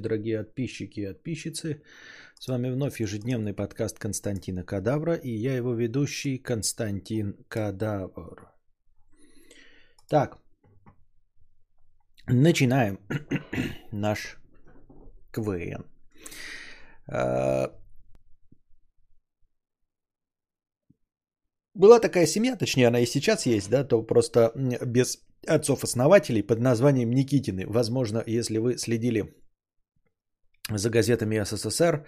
Дорогие подписчики и подписчицы, с вами вновь ежедневный подкаст Константина Кадавра и я его ведущий Константин Кадавр. Так, начинаем наш КВН. А, была такая семья, точнее она и сейчас есть, да, то просто без отцов-основателей под названием Никитины. Возможно, если вы следили за газетами СССР,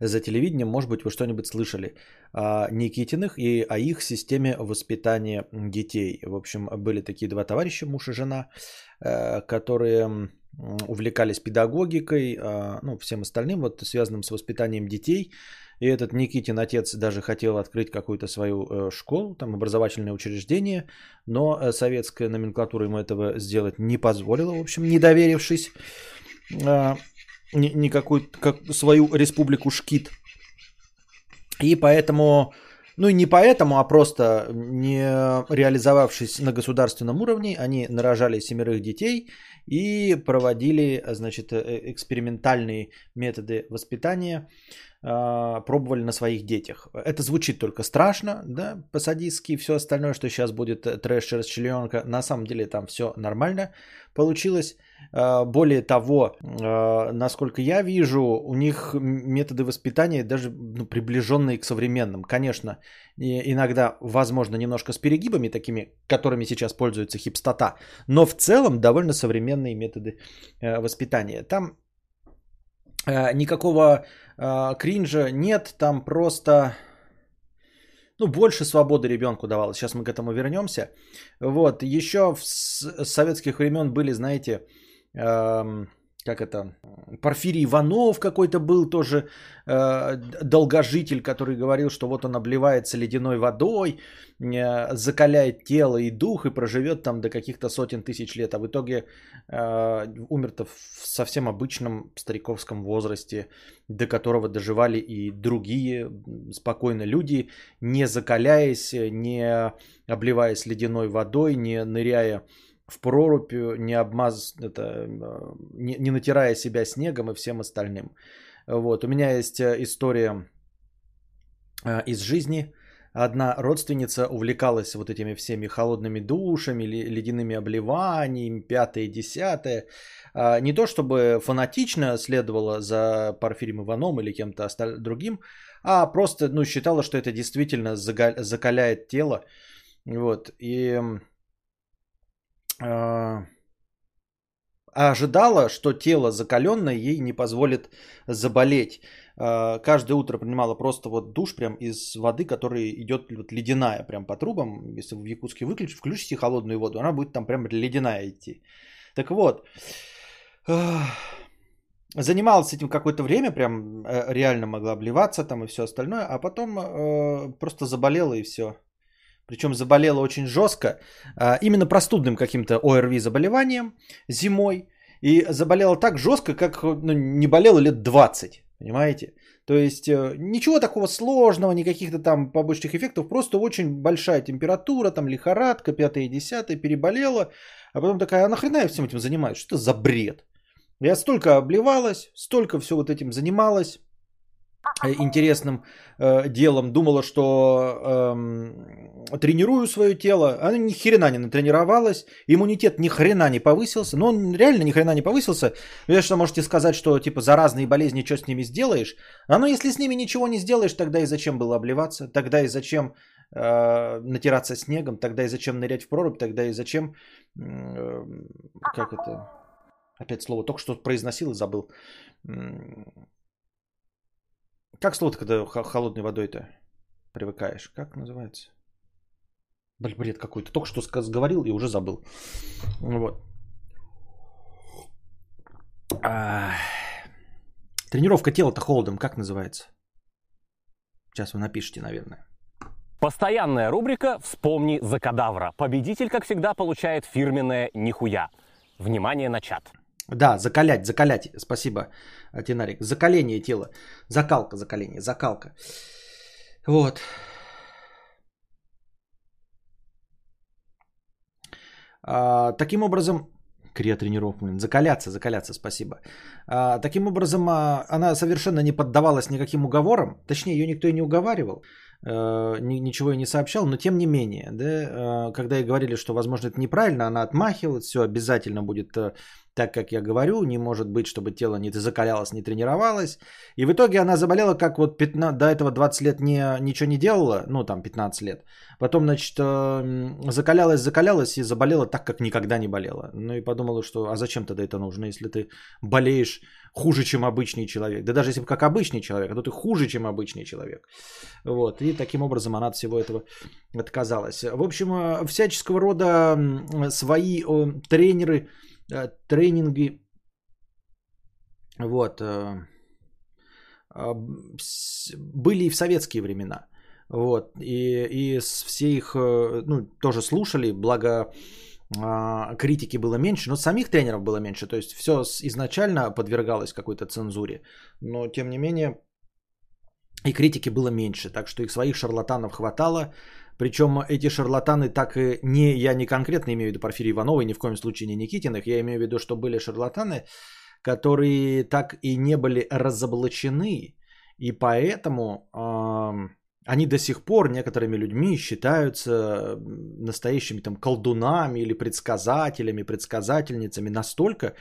за телевидением, может быть, вы что-нибудь слышали о Никитиных и о их системе воспитания детей. В общем, были такие два товарища, муж и жена, э, которые увлекались педагогикой, а, ну, всем остальным, вот связанным с воспитанием детей. И этот Никитин отец даже хотел открыть какую-то свою э, школу, там образовательное учреждение, но э, советская номенклатура ему этого сделать не позволила, в общем, не доверившись а, никакую как свою республику Шкит. И поэтому, ну и не поэтому, а просто не реализовавшись на государственном уровне, они нарожали семерых детей и проводили, значит, э, экспериментальные методы воспитания, пробовали на своих детях. Это звучит только страшно, да, по-садистски, все остальное, что сейчас будет э, трэш расчленка, на самом деле там все нормально получилось. А, более того, а, насколько я вижу, у них методы воспитания даже ну, приближенные к современным. Конечно, иногда, возможно, немножко с перегибами такими, которыми сейчас пользуется хипстота, но в целом довольно современные методы э, воспитания. Там э, никакого а, кринжа нет, там просто ну, больше свободы ребенку давалось. Сейчас мы к этому вернемся. Вот, еще с советских времен были, знаете, эм, как это, Порфирий Иванов какой-то был тоже э, долгожитель, который говорил, что вот он обливается ледяной водой, э, закаляет тело и дух и проживет там до каких-то сотен тысяч лет, а в итоге э, умер-то в совсем обычном стариковском возрасте, до которого доживали и другие спокойно люди, не закаляясь, не обливаясь ледяной водой, не ныряя в прорубь, не обмаз, это, не, не натирая себя снегом и всем остальным. Вот, у меня есть э, история э, из жизни. Одна родственница увлекалась вот этими всеми холодными душами, ледяными обливаниями, пятое, десятое. А, не то чтобы фанатично следовала за Порфирием Иваном или кем-то другим, а просто ну, считала, что это действительно закаляет тело. Вот. И а, ожидала, что тело закаленное ей не позволит заболеть. А, каждое утро принимала просто вот душ прям из воды, которая идет вот ледяная прям по трубам. Если в Якутске выключите, включите холодную воду, она будет там прям ледяная идти. Так вот, занималась этим какое-то время, прям э, реально могла обливаться там и все остальное, а потом э, просто заболела и все. Причем заболела очень жестко, а, именно простудным каким-то ОРВИ заболеванием зимой. И заболела так жестко, как ну, не болела лет 20. Понимаете? То есть э, ничего такого сложного, никаких-то там побочных эффектов, просто очень большая температура, там лихорадка, пятое и десятое, переболела. А потом такая, а нахрена я всем этим занимаюсь? Что это за бред? Я столько обливалась, столько все вот этим занималась. Э, интересным э, делом, думала, что э, тренирую свое тело, она ни хрена не натренировалась, иммунитет ни хрена не повысился, но он реально ни хрена не повысился. Вы что можете сказать, что типа заразные болезни, что с ними сделаешь? А ну если с ними ничего не сделаешь, тогда и зачем было обливаться, тогда и зачем э, натираться снегом, тогда и зачем нырять в прорубь, тогда и зачем, э, как это, опять слово, только что произносил и забыл как слово когда холодной водой-то привыкаешь? Как называется? Блин, бред какой-то. Только что говорил и уже забыл. Вот. А... Тренировка тела-то холодом как называется? Сейчас вы напишите, наверное. Постоянная рубрика «Вспомни за кадавра». Победитель, как всегда, получает фирменное «Нихуя». Внимание на чат. Да, закалять, закалять. Спасибо, Тинарик. Закаление тела. Закалка, закаление, закалка. Вот. А, таким образом, Криотренировка. Закаляться, закаляться, спасибо. А, таким образом, а, она совершенно не поддавалась никаким уговорам. Точнее, ее никто и не уговаривал. Ни, ничего и не сообщал. Но тем не менее, да, а, когда ей говорили, что, возможно, это неправильно, она отмахивалась. Все обязательно будет а, так, как я говорю. Не может быть, чтобы тело не закалялось, не тренировалось. И в итоге она заболела, как вот 15, до этого 20 лет не, ничего не делала. Ну, там 15 лет. Потом, значит, закалялась, закалялась и заболела так, как никогда не болела. Ну и подумала, что а зачем тогда это нужно, если ты болеешь хуже, чем обычный человек. Да даже если бы как обычный человек, а то ты хуже, чем обычный человек. Вот. И таким образом она от всего этого отказалась. В общем, э, всяческого рода свои тренеры, э, тренинги, вот, э, были и в советские времена. Вот. И, и все их э, ну, тоже слушали, благо критики было меньше, но самих тренеров было меньше. То есть все изначально подвергалось какой-то цензуре. Но тем не менее и критики было меньше. Так что их своих шарлатанов хватало. Причем эти шарлатаны так и не, я не конкретно имею в виду Порфирия Иванова и ни в коем случае не Никитиных, я имею в виду, что были шарлатаны, которые так и не были разоблачены, и поэтому э, они до сих пор некоторыми людьми считаются настоящими там колдунами или предсказателями, предсказательницами настолько,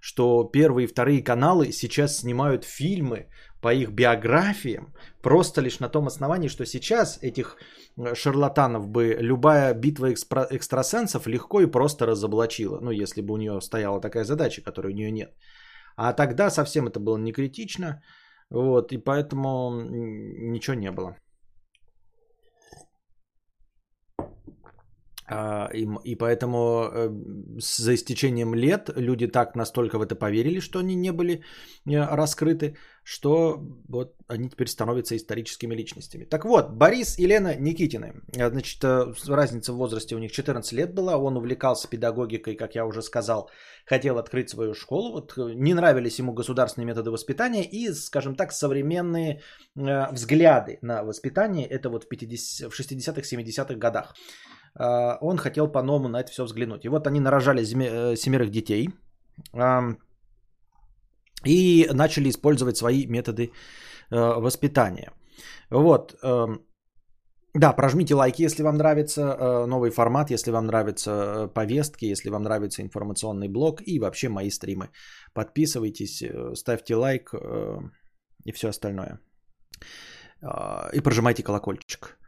что первые и вторые каналы сейчас снимают фильмы по их биографиям, просто лишь на том основании, что сейчас этих шарлатанов бы любая битва экспра- экстрасенсов легко и просто разоблачила, ну если бы у нее стояла такая задача, которой у нее нет. А тогда совсем это было не критично, вот, и поэтому ничего не было. И, и поэтому э, за истечением лет люди так настолько в это поверили, что они не были э, раскрыты, что вот они теперь становятся историческими личностями. Так вот, Борис и Лена Никитины. Э, значит, разница в возрасте у них 14 лет была. Он увлекался педагогикой, как я уже сказал, хотел открыть свою школу. Вот не нравились ему государственные методы воспитания и, скажем так, современные взгляды на воспитание. Это вот в, 50, в 60-х, 70-х годах. А, он хотел по-новому на это все взглянуть. И вот они нарожали э, семерых детей и начали использовать свои методы э, воспитания. Вот. Эм, да, прожмите лайки, если вам нравится э, новый формат, если вам нравятся повестки, если вам нравится информационный блог и вообще мои стримы. Подписывайтесь, ставьте лайк и все остальное. И прожимайте колокольчик.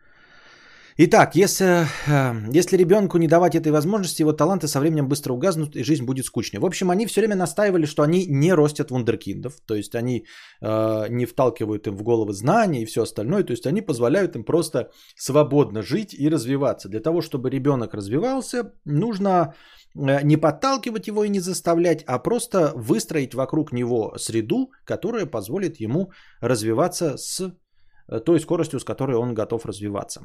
Итак, если, э, если ребенку не давать этой возможности, его таланты со временем быстро угаснут, и жизнь будет скучной. В общем, они все время настаивали, что они не ростят вундеркиндов, то есть они э, не вталкивают им в головы знания и все остальное, то есть они позволяют им просто свободно жить и развиваться. Для того, чтобы ребенок развивался, нужно э, не подталкивать его и не заставлять, а просто выстроить вокруг него среду, которая позволит ему развиваться с э, той скоростью, с которой он готов развиваться.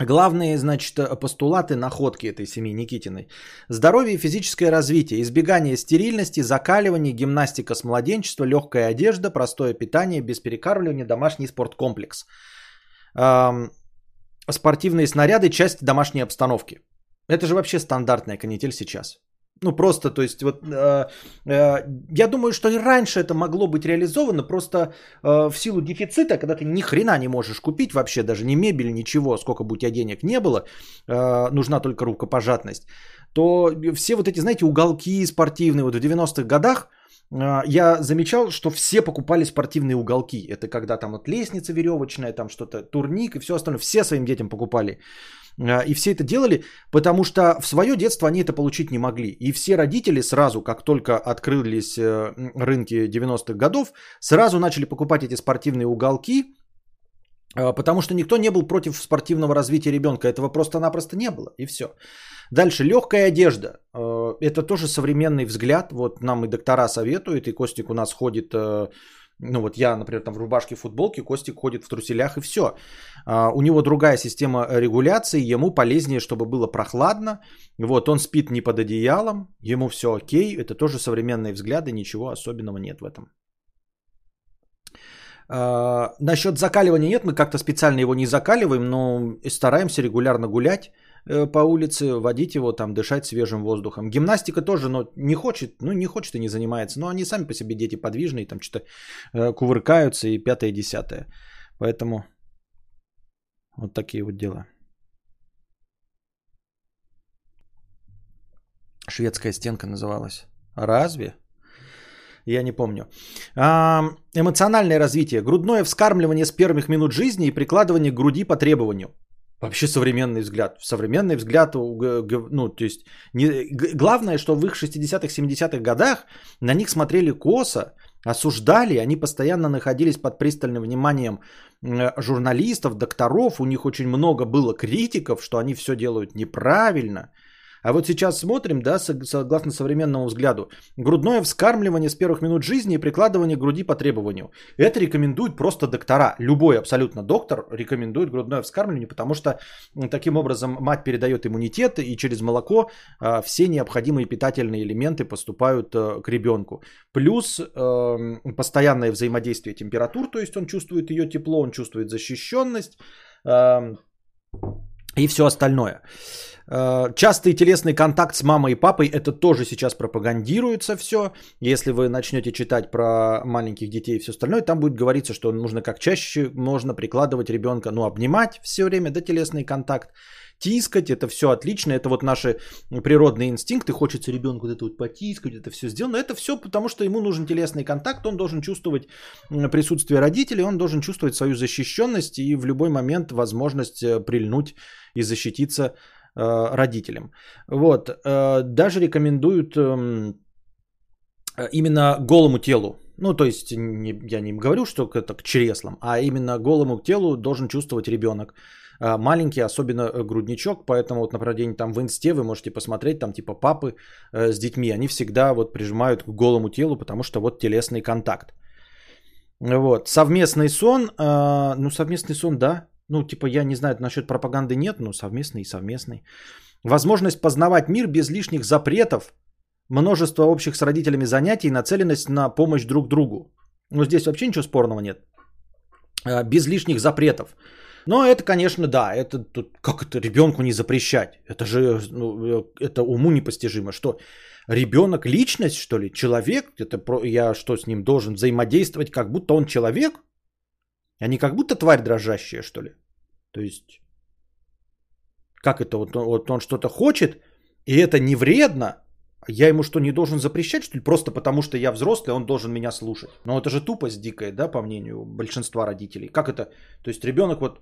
Главные, значит, постулаты находки этой семьи Никитиной. Здоровье и физическое развитие, избегание стерильности, закаливание, гимнастика с младенчества, легкая одежда, простое питание, без перекармливания, домашний спорткомплекс. Эм, спортивные снаряды, часть домашней обстановки. Это же вообще стандартная канитель сейчас. Ну просто, то есть вот э, э, я думаю, что и раньше это могло быть реализовано, просто э, в силу дефицита, когда ты ни хрена не можешь купить вообще, даже ни мебель, ничего, сколько бы у тебя денег не было, э, нужна только рукопожатность, то все вот эти, знаете, уголки спортивные, вот в 90-х годах э, я замечал, что все покупали спортивные уголки. Это когда там вот лестница веревочная, там что-то, турник и все остальное, все своим детям покупали. А, и все это делали, потому что в свое детство они это получить не могли. И все родители сразу, как только открылись э, рынки 90-х годов, сразу начали покупать эти спортивные уголки, а, потому что никто не был против спортивного развития ребенка. Этого просто-напросто не было. И все. Дальше, легкая одежда. А, это тоже современный взгляд. Вот нам и доктора советуют, и Костик у нас ходит э, ну вот я, например, там в рубашке, футболке, Костик ходит в труселях и все. А, у него другая система регуляции, ему полезнее, чтобы было прохладно. Вот он спит не под одеялом, ему все окей. Это тоже современные взгляды, ничего особенного нет в этом. А, насчет закаливания нет, мы как-то специально его не закаливаем, но стараемся регулярно гулять. Э, по улице, водить его там, дышать свежим воздухом. Гимнастика тоже, но не хочет, ну не хочет и не занимается. Но они сами по себе дети подвижные, там что-то э, кувыркаются и пятое, десятое. Поэтому вот такие вот дела. Шведская стенка называлась. Разве? Я не помню. А, эмоциональное развитие. Грудное вскармливание с первых минут жизни и прикладывание к груди по требованию. Вообще современный взгляд. Современный взгляд, ну, то есть, не, главное, что в их 60-х, 70-х годах на них смотрели косо, осуждали, они постоянно находились под пристальным вниманием журналистов, докторов, у них очень много было критиков, что они все делают неправильно – а вот сейчас смотрим, да, согласно современному взгляду, грудное вскармливание с первых минут жизни и прикладывание к груди по требованию. Это рекомендуют просто доктора. Любой абсолютно доктор рекомендует грудное вскармливание, потому что таким образом мать передает иммунитет и через молоко а, все необходимые питательные элементы поступают э, к ребенку. Плюс эм, постоянное взаимодействие температур, то есть он чувствует ее тепло, он чувствует защищенность эм, и все остальное. Э, частый телесный контакт с мамой и папой, это тоже сейчас пропагандируется все. Если вы начнете читать про маленьких детей и все остальное, там будет говориться, что нужно как чаще можно прикладывать ребенка, ну, обнимать все время, да, телесный контакт, тискать, это все отлично, это вот наши природные инстинкты, хочется ребенку вот это вот потискать, это все сделано, это все потому, что ему нужен телесный контакт, он должен чувствовать присутствие родителей, он должен чувствовать свою защищенность и в любой момент возможность э, прильнуть и защититься Э, родителям. Вот. Э, даже рекомендуют эм, именно голому телу. Ну, то есть, не, я не говорю, что это к чреслам, а именно голому телу должен чувствовать ребенок. Э, маленький, особенно грудничок, поэтому вот, например, там в инсте вы можете посмотреть, там типа папы с детьми, они всегда вот прижимают к голому телу, потому что вот телесный контакт. Вот. Совместный сон, ну, совместный сон, да, ну, типа, я не знаю, насчет пропаганды нет, но совместный и совместный. Возможность познавать мир без лишних запретов, множество общих с родителями занятий, нацеленность на помощь друг другу. Ну, здесь вообще ничего спорного нет. Без лишних запретов. Но это, конечно, да, это тут, как это ребенку не запрещать? Это же ну, это уму непостижимо. Что ребенок личность, что ли, человек? Это про, я что с ним должен взаимодействовать, как будто он человек? А не как будто тварь дрожащая, что ли? То есть, как это? Вот, вот он что-то хочет, и это не вредно, я ему что, не должен запрещать, что ли? Просто потому, что я взрослый, он должен меня слушать. Но это же тупость дикая, да, по мнению большинства родителей. Как это? То есть ребенок вот,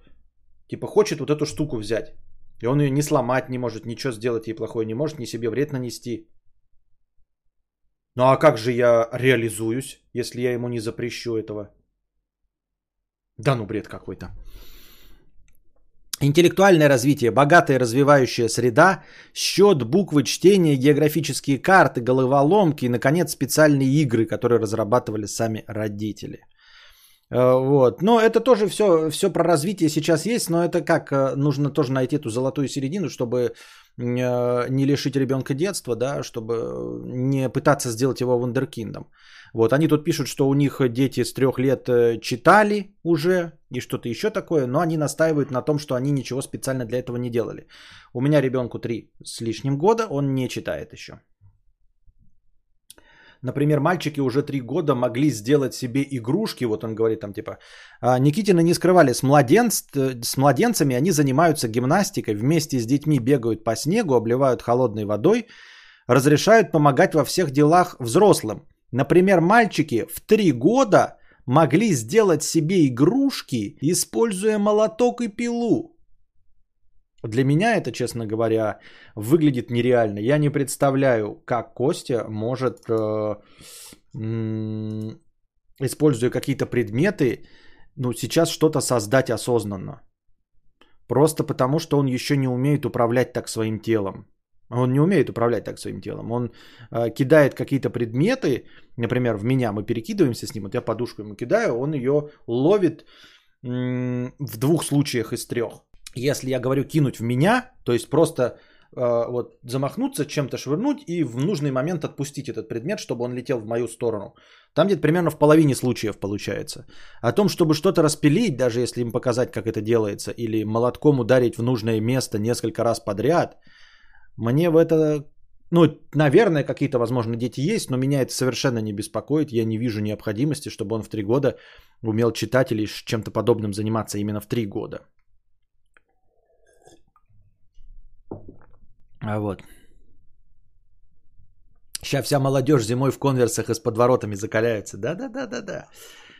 типа, хочет вот эту штуку взять. И он ее не сломать не может, ничего сделать ей плохое не может, ни себе вред нанести. Ну а как же я реализуюсь, если я ему не запрещу этого? Да ну бред какой-то. Интеллектуальное развитие, богатая развивающая среда, счет, буквы, чтение, географические карты, головоломки и, наконец, специальные игры, которые разрабатывали сами родители. Э, вот. Но это тоже все, все про развитие сейчас есть, но это как, э, нужно тоже найти эту золотую середину, чтобы э, не лишить ребенка детства, да, чтобы не пытаться сделать его вундеркиндом. Вот, они тут пишут, что у них дети с трех лет э, читали уже и что-то еще такое, но они настаивают на том, что они ничего специально для этого не делали. У меня ребенку три с лишним года, он не читает еще. Например, мальчики уже три года могли сделать себе игрушки, вот он говорит там типа, «А, Никитина не скрывали, с, младенц, с младенцами они занимаются гимнастикой, вместе с детьми бегают по снегу, обливают холодной водой, разрешают помогать во всех делах взрослым. Например, мальчики в 3 года могли сделать себе игрушки, используя молоток и пилу. Для меня это, честно говоря, выглядит нереально. Я не представляю, как Костя может, э, м- используя какие-то предметы, ну, сейчас что-то создать осознанно. Просто потому, что он еще не умеет управлять так своим телом. Он не умеет управлять так своим телом. Он э, кидает какие-то предметы, например, в меня мы перекидываемся с ним, вот я подушку ему кидаю, он ее ловит м- в двух случаях из трех. Если я говорю кинуть в меня, то есть просто э, вот замахнуться, чем-то швырнуть и в нужный момент отпустить этот предмет, чтобы он летел в мою сторону. Там где-то примерно в половине случаев получается. О том, чтобы что-то распилить, даже если им показать, как это делается, или молотком ударить в нужное место несколько раз подряд, мне в это ну, наверное, какие-то, возможно, дети есть, но меня это совершенно не беспокоит. Я не вижу необходимости, чтобы он в три года умел читать или чем-то подобным заниматься именно в три года. А вот. Сейчас вся молодежь зимой в конверсах и с подворотами закаляются. Да-да-да-да-да.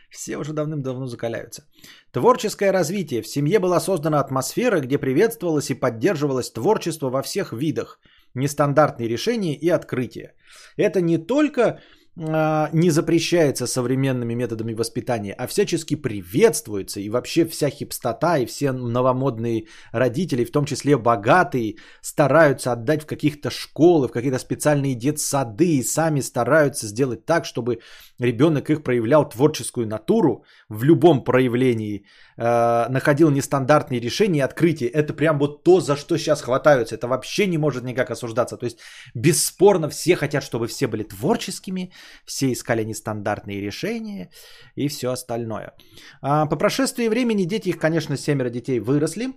Все уже давным-давно закаляются. Творческое развитие. В семье была создана атмосфера, где приветствовалось и поддерживалось творчество во всех видах – нестандартные решения и открытия. Это не только а, не запрещается современными методами воспитания, а всячески приветствуется. И вообще вся хипстота и все новомодные родители, в том числе богатые, стараются отдать в каких-то школы, в какие-то специальные детсады и сами стараются сделать так, чтобы ребенок их проявлял творческую натуру в любом проявлении, э, находил нестандартные решения и открытия. Это прям вот то, за что сейчас хватаются. Это вообще не может никак осуждаться. То есть бесспорно все хотят, чтобы все были творческими, все искали нестандартные решения и все остальное. А, по прошествии времени дети, их, конечно, семеро детей выросли.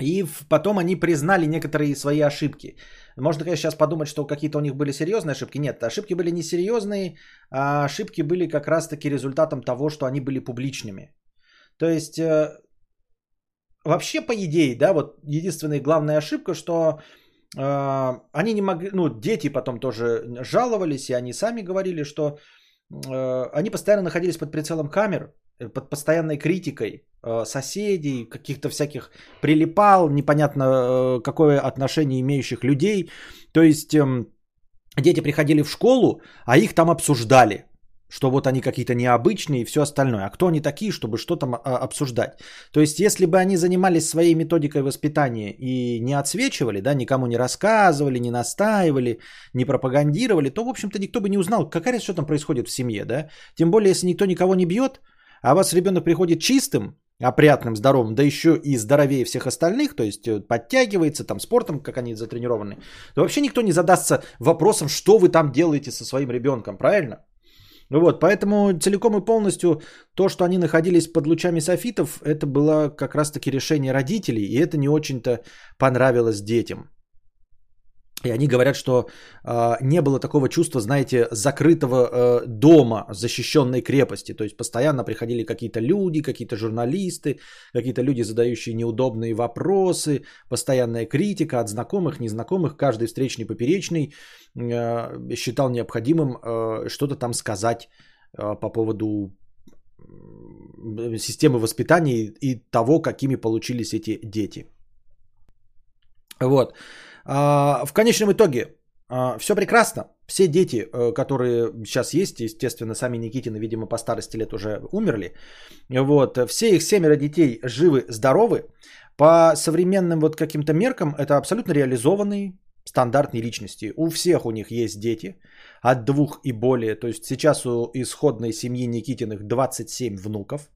И потом они признали некоторые свои ошибки. Можно, конечно, сейчас подумать, что какие-то у них были серьезные ошибки. Нет, ошибки были не серьезные, а ошибки были как раз-таки результатом того, что они были публичными. То есть, э, вообще, по идее, да, вот единственная главная ошибка, что э, они не могли, ну, дети потом тоже жаловались, и они сами говорили, что э, они постоянно находились под прицелом камер, под постоянной критикой соседей, каких-то всяких прилипал, непонятно э, какое отношение имеющих людей. То есть э, дети приходили в школу, а их там обсуждали что вот они какие-то необычные и все остальное. А кто они такие, чтобы что-то а, обсуждать? То есть, если бы они занимались своей методикой воспитания и не отсвечивали, да, никому не рассказывали, не настаивали, не пропагандировали, то, в общем-то, никто бы не узнал, какая что там происходит в семье, да. Тем более, если никто никого не бьет, а у вас ребенок приходит чистым, опрятным, здоровым, да еще и здоровее всех остальных, то есть э, подтягивается там спортом, как они затренированы, то вообще никто не задастся вопросом, что вы там делаете со своим ребенком, правильно? Вот, поэтому целиком и полностью то, что они находились под лучами софитов, это было как раз-таки решение родителей, и это не очень-то понравилось детям. И они говорят, что э, не было такого чувства, знаете, закрытого э, дома, защищенной крепости. То есть постоянно приходили какие-то люди, какие-то журналисты, какие-то люди, задающие неудобные вопросы, постоянная критика от знакомых, незнакомых. Каждый встречный поперечный э, считал необходимым э, что-то там сказать э, по поводу системы воспитания и того, какими получились эти дети. Вот. А, в конечном итоге а, все прекрасно. Все дети, э, которые сейчас есть, естественно, сами Никитины, видимо, по старости лет уже умерли. Вот, все их семеро детей живы, здоровы. По современным вот каким-то меркам это абсолютно реализованные стандартные личности. У всех у них есть дети от двух и более. То есть сейчас у исходной семьи Никитиных 27 внуков.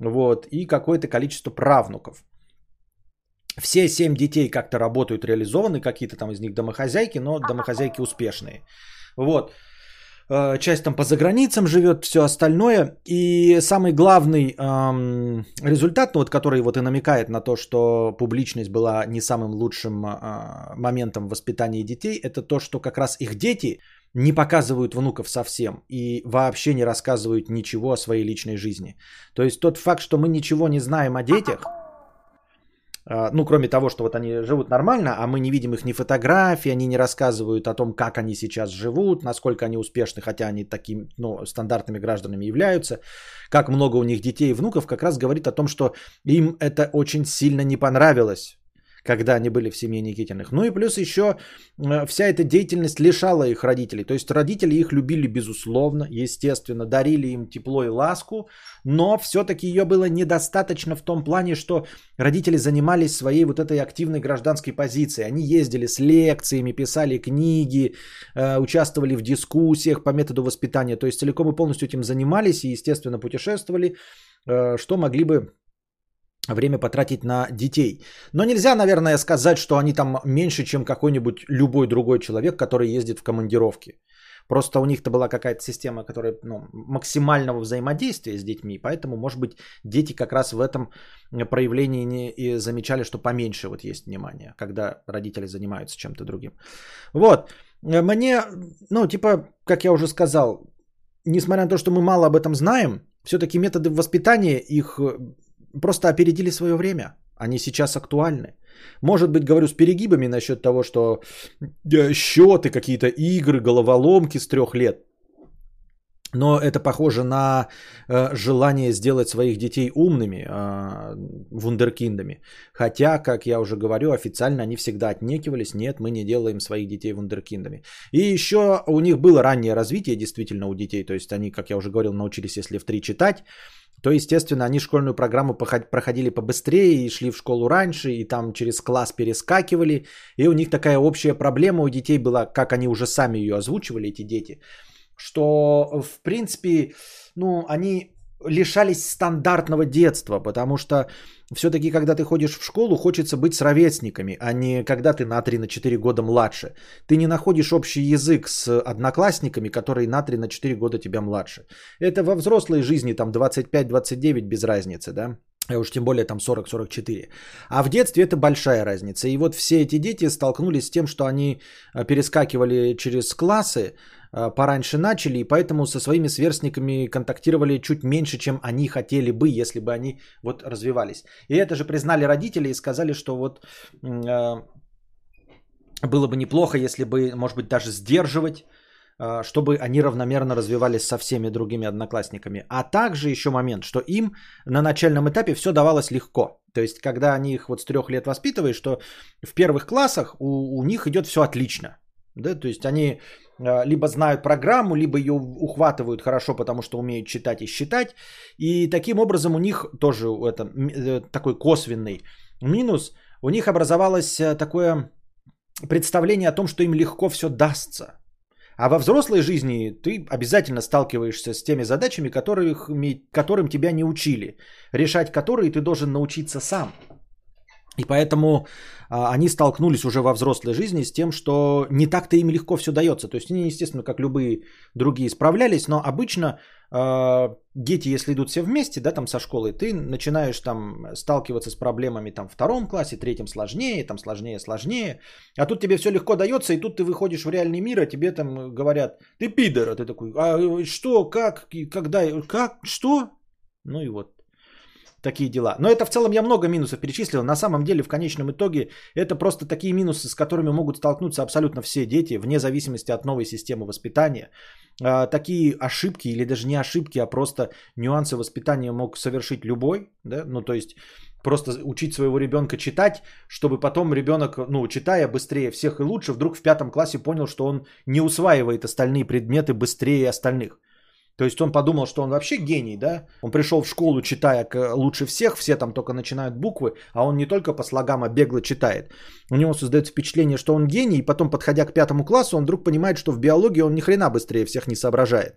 Вот, и какое-то количество правнуков. Все семь детей как-то работают, реализованы, какие-то там из них домохозяйки, но домохозяйки успешные. Вот. Э, часть там по заграницам живет, все остальное. И самый главный эм, результат, ну, вот, который вот и намекает на то, что публичность была не самым лучшим э, моментом воспитания детей, это то, что как раз их дети не показывают внуков совсем и вообще не рассказывают ничего о своей личной жизни. То есть тот факт, что мы ничего не знаем о детях, ну, кроме того, что вот они живут нормально, а мы не видим их ни фотографий, они не рассказывают о том, как они сейчас живут, насколько они успешны, хотя они такими, ну, стандартными гражданами являются, как много у них детей и внуков, как раз говорит о том, что им это очень сильно не понравилось когда они были в семье Никитиных. Ну и плюс еще э, вся эта деятельность лишала их родителей. То есть родители их любили безусловно, естественно, дарили им тепло и ласку, но все-таки ее было недостаточно в том плане, что родители занимались своей вот этой активной гражданской позицией. Они ездили с лекциями, писали книги, э, участвовали в дискуссиях по методу воспитания. То есть целиком и полностью этим занимались и, естественно, путешествовали, э, что могли бы время потратить на детей. Но нельзя, наверное, сказать, что они там меньше, чем какой-нибудь любой другой человек, который ездит в командировки. Просто у них-то была какая-то система, которая ну, максимального взаимодействия с детьми, поэтому, может быть, дети как раз в этом проявлении не и замечали, что поменьше вот есть внимания, когда родители занимаются чем-то другим. Вот, мне, ну, типа, как я уже сказал, несмотря на то, что мы мало об этом знаем, все-таки методы воспитания их просто опередили свое время. Они сейчас актуальны. Может быть, говорю с перегибами насчет того, что э, счеты, какие-то игры, головоломки с трех лет. Но это похоже на э, желание сделать своих детей умными, э, вундеркиндами. Хотя, как я уже говорю, официально они всегда отнекивались, нет, мы не делаем своих детей вундеркиндами. И еще у них было раннее развитие действительно у детей, то есть они, как я уже говорил, научились, если в три читать, то, естественно, они школьную программу проходили побыстрее и шли в школу раньше, и там через класс перескакивали. И у них такая общая проблема у детей была, как они уже сами ее озвучивали, эти дети, что, в принципе, ну, они лишались стандартного детства, потому что все-таки, когда ты ходишь в школу, хочется быть с ровесниками, а не когда ты на 3 на 4 года младше. Ты не находишь общий язык с одноклассниками, которые на 3 на 4 года тебя младше. Это во взрослой жизни там 25-29 без разницы, да? А уж тем более там 40-44. А в детстве это большая разница. И вот все эти дети столкнулись с тем, что они э, перескакивали через классы, э, пораньше начали, и поэтому со своими сверстниками контактировали чуть меньше, чем они хотели бы, если бы они вот развивались. И это же признали родители и сказали, что вот э, было бы неплохо, если бы, может быть, даже сдерживать а, чтобы они равномерно развивались со всеми другими одноклассниками. А также еще момент, что им на начальном этапе все давалось легко. То есть, когда они их вот с трех лет воспитывают, что в первых классах у, у них идет все отлично. Да? То есть они либо знают программу, либо ее ухватывают хорошо, потому что умеют читать и считать. И таким образом у них тоже это, э, такой косвенный минус. У них образовалось э, такое представление о том, что им легко все дастся. А во взрослой жизни ты обязательно сталкиваешься с теми задачами, которых, которым тебя не учили, решать которые ты должен научиться сам. И поэтому а, они столкнулись уже во взрослой жизни с тем, что не так-то им легко все дается. То есть они, естественно, как любые другие справлялись, но обычно э, дети, если идут все вместе, да, там со школой, ты начинаешь там сталкиваться с проблемами там в втором классе, третьем сложнее, там сложнее, сложнее, а тут тебе все легко дается, и тут ты выходишь в реальный мир, а тебе там говорят, ты пидор, а ты такой, а что, как, когда, как, что? Ну и вот такие дела. Но это в целом я много минусов перечислил. На самом деле, в конечном итоге, это просто такие минусы, с которыми могут столкнуться абсолютно все дети, вне зависимости от новой системы воспитания. А, такие ошибки, или даже не ошибки, а просто нюансы воспитания мог совершить любой. Да? Ну, то есть, просто учить своего ребенка читать, чтобы потом ребенок, ну, читая быстрее всех и лучше, вдруг в пятом классе понял, что он не усваивает остальные предметы быстрее остальных. То есть он подумал, что он вообще гений, да? Он пришел в школу, читая лучше всех, все там только начинают буквы, а он не только по слогам, а бегло читает. У него создается впечатление, что он гений, и потом, подходя к пятому классу, он вдруг понимает, что в биологии он ни хрена быстрее всех не соображает.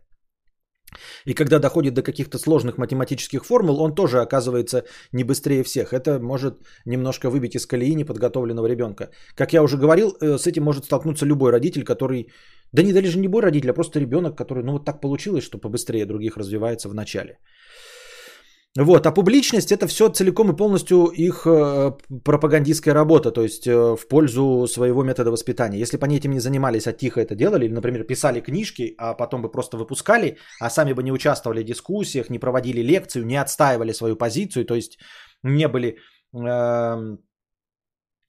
И когда доходит до каких-то сложных математических формул, он тоже оказывается не быстрее всех. Это может немножко выбить из колеи неподготовленного ребенка. Как я уже говорил, э, с этим может столкнуться любой родитель, который да не даже не бой родитель, а просто ребенок, который, ну вот так получилось, что побыстрее других развивается в начале. Вот, а публичность это все целиком и полностью их э, пропагандистская работа, то есть э, в пользу своего метода воспитания. Если бы они этим не занимались, а тихо это делали, или, например, писали книжки, а потом бы просто выпускали, а сами бы не участвовали в дискуссиях, не проводили лекцию, не отстаивали свою позицию, то есть не были э,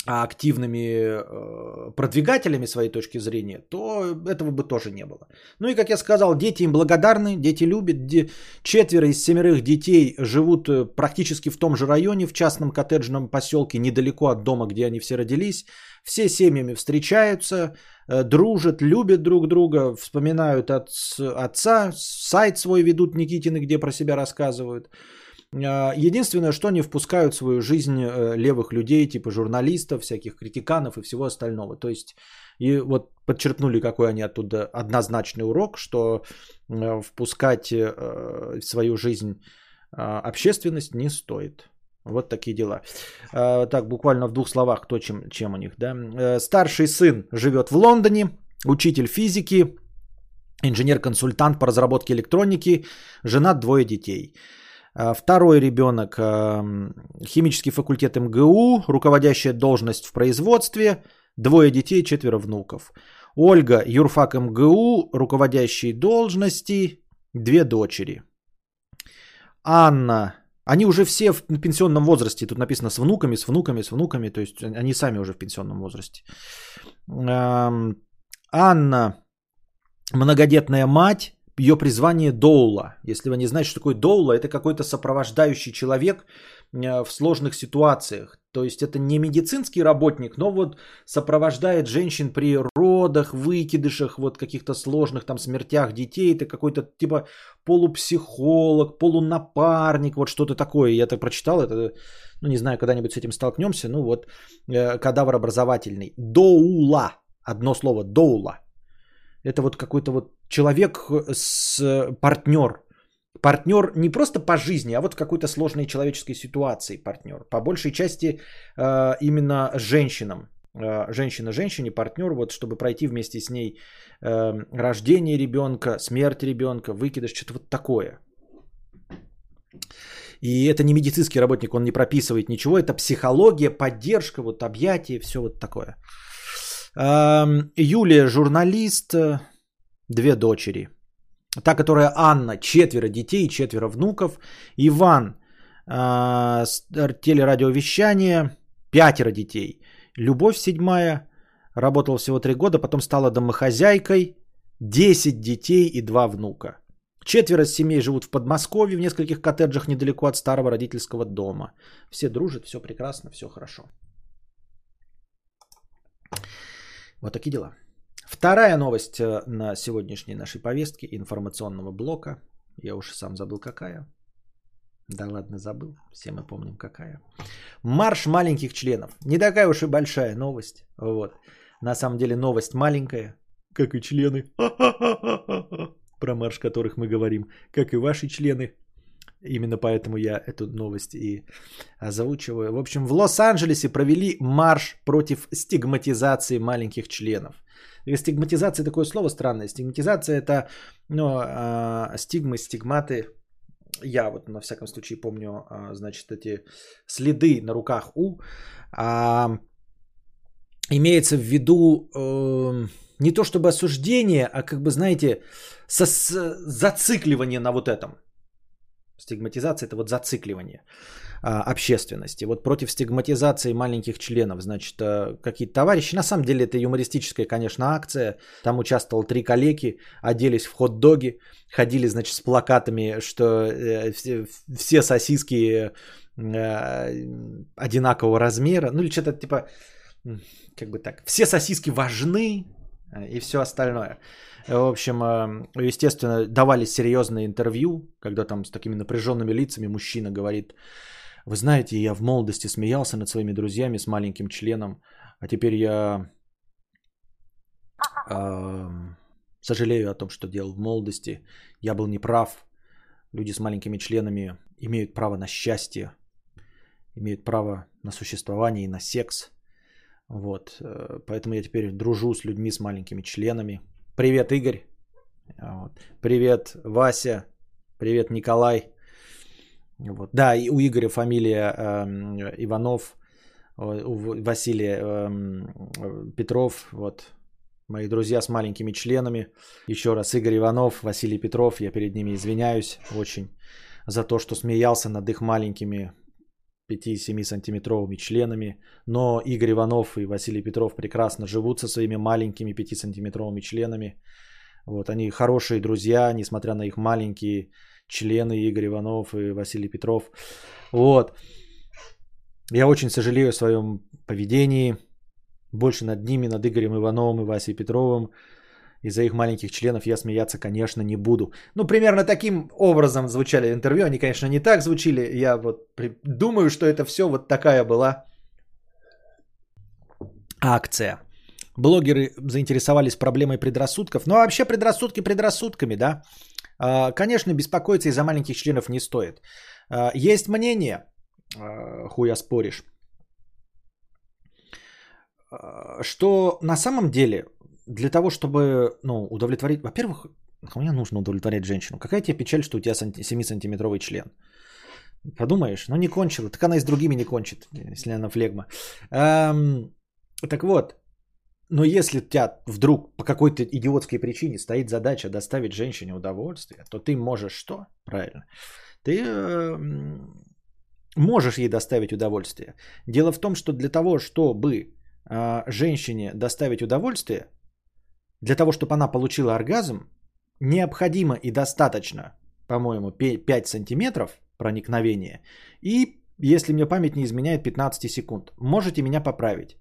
активными э, продвигателями своей точки зрения, то этого бы тоже не было. Ну и, как я сказал, дети им благодарны, дети любят. Четверо из семерых детей живут э, практически в том же районе, в частном коттеджном поселке, недалеко от дома, где они все родились. Все семьями встречаются, э, дружат, любят друг друга, вспоминают от отца, сайт свой ведут Никитины, где про себя рассказывают. А, единственное, что не впускают в свою жизнь э, левых людей, типа журналистов, всяких критиканов и всего остального. То есть, и вот подчеркнули, какой они оттуда однозначный урок, что э, впускать э, в свою жизнь общественность не стоит. Вот такие дела. Так, буквально в двух словах, кто чем, чем у них. Да? Старший сын живет в Лондоне, учитель физики, инженер-консультант по разработке электроники, жена, двое детей. А, второй ребенок, химический факультет МГУ, руководящая должность в производстве, двое детей, четверо внуков. Ольга, юрфак МГУ, руководящие должности, две дочери. Анна, они уже все в пенсионном возрасте. Тут написано с внуками, с внуками, с внуками. То есть они сами уже в пенсионном возрасте. Анна, многодетная мать, ее призвание Доула. Если вы не знаете, что такое Доула, это какой-то сопровождающий человек э, в сложных ситуациях. То есть это не медицинский работник, но вот сопровождает женщин при родах, выкидышах, вот каких-то сложных там смертях детей. Это какой-то типа полупсихолог, полунапарник, вот что-то такое. Я так прочитал это, ну не знаю, когда-нибудь с этим столкнемся. Ну вот э, кадавр образовательный. Доула. Одно слово. Доула. Это вот какой-то вот человек с партнер. Партнер не просто по жизни, а вот в какой-то сложной человеческой ситуации партнер. По большей части э, именно женщинам. Э, женщина женщине партнер, вот чтобы пройти вместе с ней э, рождение ребенка, смерть ребенка, выкидыш, что-то вот такое. И это не медицинский работник, он не прописывает ничего, это психология, поддержка, вот объятие, все вот такое. Юлия журналист, две дочери. Та, которая Анна, четверо детей, четверо внуков. Иван, э, телерадиовещание, пятеро детей. Любовь седьмая, работала всего три года, потом стала домохозяйкой, десять детей и два внука. Четверо семей живут в Подмосковье, в нескольких коттеджах недалеко от старого родительского дома. Все дружат, все прекрасно, все хорошо. Вот такие дела. Вторая новость э, на сегодняшней нашей повестке информационного блока. Я уж сам забыл какая. Да ладно, забыл. Все мы помним какая. Марш маленьких членов. Не такая уж и большая новость. Вот. На самом деле новость маленькая, как и члены. Про марш которых мы говорим. Как и ваши члены. Именно поэтому я эту новость и озвучиваю. В общем, в Лос-Анджелесе провели марш против стигматизации маленьких членов. Стигматизация такое слово странное. Стигматизация это ну, э, стигмы, стигматы. Я вот на всяком случае помню, э, значит, эти следы на руках у. Э, имеется в виду э, не то чтобы осуждение, а как бы, знаете, со, с, зацикливание на вот этом. Стигматизация это вот зацикливание а, общественности. Вот против стигматизации маленьких членов, значит, а, какие-то товарищи. На самом деле это юмористическая, конечно, акция. Там участвовал три коллеги, оделись в хот-доги, ходили, значит, с плакатами, что э, все, все сосиски э, одинакового размера. Ну или что-то типа, как бы так. Все сосиски важны и все остальное. В общем, э, естественно, давали серьезное интервью, когда там с такими напряженными лицами мужчина говорит, вы знаете, я в молодости смеялся над своими друзьями с маленьким членом, а теперь я э, сожалею о том, что делал в молодости. Я был неправ. Люди с маленькими членами имеют право на счастье, имеют право на существование и на секс. Вот. Э, поэтому я теперь дружу с людьми с маленькими членами – Привет, Игорь. Вот. Привет, Вася. Привет, Николай. Вот. Да, и у Игоря фамилия э, Иванов, у Василия э, Петров. Вот. Мои друзья с маленькими членами. Еще раз, Игорь Иванов, Василий Петров. Я перед ними извиняюсь очень за то, что смеялся над их маленькими 5-7 сантиметровыми членами, но Игорь Иванов и Василий Петров прекрасно живут со своими маленькими 5 сантиметровыми членами. Вот, они хорошие друзья, несмотря на их маленькие члены Игорь Иванов и Василий Петров. Вот. Я очень сожалею о своем поведении. Больше над ними, над Игорем Ивановым и Васей Петровым. Из-за их маленьких членов я смеяться, конечно, не буду. Ну, примерно таким образом звучали интервью. Они, конечно, не так звучали. Я вот думаю, что это все вот такая была акция. Блогеры заинтересовались проблемой предрассудков. Ну, а вообще предрассудки предрассудками, да. А, конечно, беспокоиться из-за маленьких членов не стоит. А, есть мнение, э, хуя споришь. Что на самом деле для того, чтобы ну, удовлетворить... Во-первых, мне нужно удовлетворять женщину. Какая тебе печаль, что у тебя 7-сантиметровый член? Подумаешь, ну не кончила. Так она и с другими не кончит, если она флегма. Эм, так вот, но если у тебя вдруг по какой-то идиотской причине стоит задача доставить женщине удовольствие, то ты можешь что? Правильно. Ты э, можешь ей доставить удовольствие. Дело в том, что для того, чтобы э, женщине доставить удовольствие, для того, чтобы она получила оргазм, необходимо и достаточно, по-моему, 5 сантиметров проникновения и, если мне память не изменяет, 15 секунд. Можете меня поправить.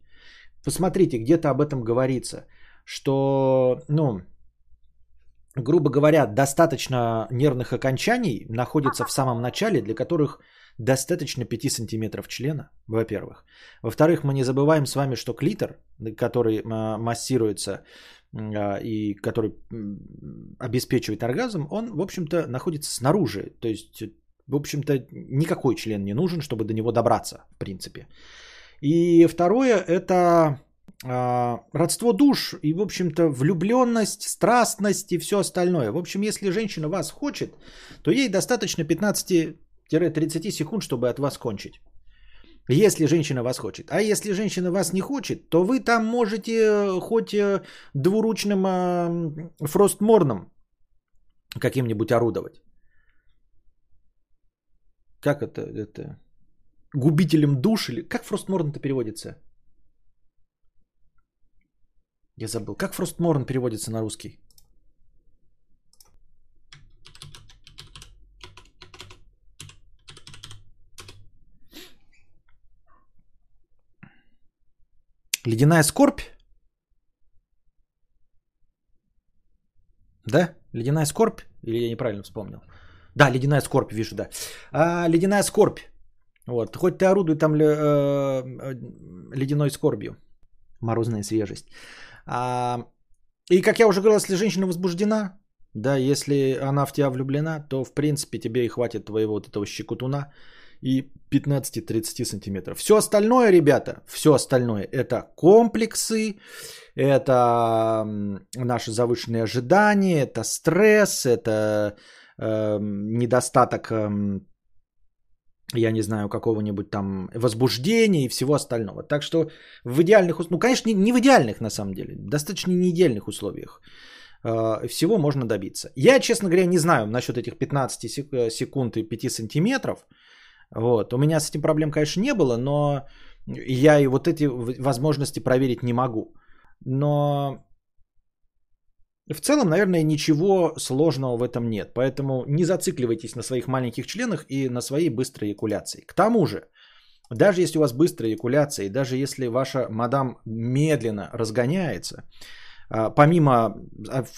Посмотрите, где-то об этом говорится, что, ну, грубо говоря, достаточно нервных окончаний находится в самом начале, для которых достаточно 5 сантиметров члена, во-первых. Во-вторых, мы не забываем с вами, что клитор, который а, массируется и который обеспечивает оргазм, он, в общем-то, находится снаружи. То есть, в общем-то, никакой член не нужен, чтобы до него добраться, в принципе. И второе – это э, родство душ и, в общем-то, влюбленность, страстность и все остальное. В общем, если женщина вас хочет, то ей достаточно 15-30 секунд, чтобы от вас кончить. Если женщина вас хочет. А если женщина вас не хочет, то вы там можете э, хоть э, двуручным фростморном каким-нибудь орудовать. Как это? это? губителем душ или... Как Фростморн-то переводится? Я забыл. Как Фростморн переводится на русский? Ледяная скорбь? Да? Ледяная скорбь? Или я неправильно вспомнил? Да, ледяная скорбь, вижу, да. А, ледяная скорбь. Вот. Хоть ты орудуй там э, э, ледяной скорбью. Морозная свежесть. А, и как я уже говорил, если женщина возбуждена, да, если она в тебя влюблена, то в принципе тебе и хватит твоего вот этого щекотуна и 15-30 сантиметров. Все остальное, ребята, все остальное это комплексы, это наши завышенные ожидания, это стресс, это э, недостаток э, я не знаю, какого-нибудь там возбуждения и всего остального. Так что в идеальных, ну, конечно, не в идеальных на самом деле, достаточно не идеальных условиях э, всего можно добиться. Я, честно говоря, не знаю насчет этих 15 э, секунд и 5 сантиметров. Вот. У меня с этим проблем, конечно, не было, но я и вот эти возможности проверить не могу. Но в целом, наверное, ничего сложного в этом нет. Поэтому не зацикливайтесь на своих маленьких членах и на своей быстрой экуляции. К тому же, даже если у вас быстрая экуляция, и даже если ваша мадам медленно разгоняется, а, помимо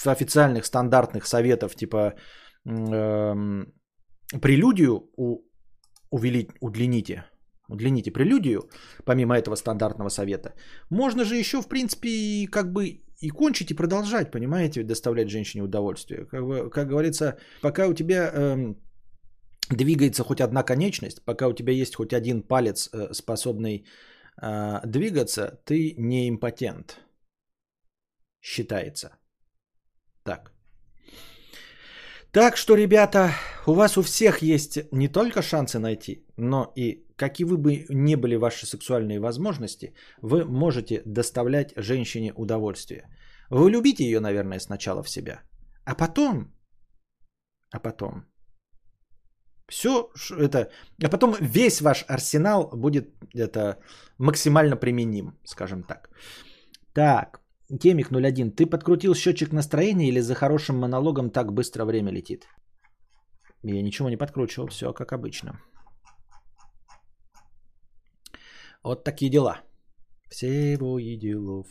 официальных стандартных советов типа эм, прелюдию у, увелить, удлините, удлините прелюдию, помимо этого стандартного совета, можно же еще, в принципе, как бы и кончить, и продолжать, понимаете, доставлять женщине удовольствие. Как, бы, как говорится, пока у тебя э, двигается хоть одна конечность, пока у тебя есть хоть один палец, э, способный э, двигаться, ты не импотент. Считается. Так. Так что, ребята, у вас у всех есть не только шансы найти, но и какие вы бы не были ваши сексуальные возможности, вы можете доставлять женщине удовольствие. Вы любите ее, наверное, сначала в себя, а потом, а потом, все это, а потом весь ваш арсенал будет это максимально применим, скажем так. Так, Кемик 01. Ты подкрутил счетчик настроения или за хорошим монологом так быстро время летит? Я ничего не подкручивал, все как обычно. Вот такие дела. Всего и делов.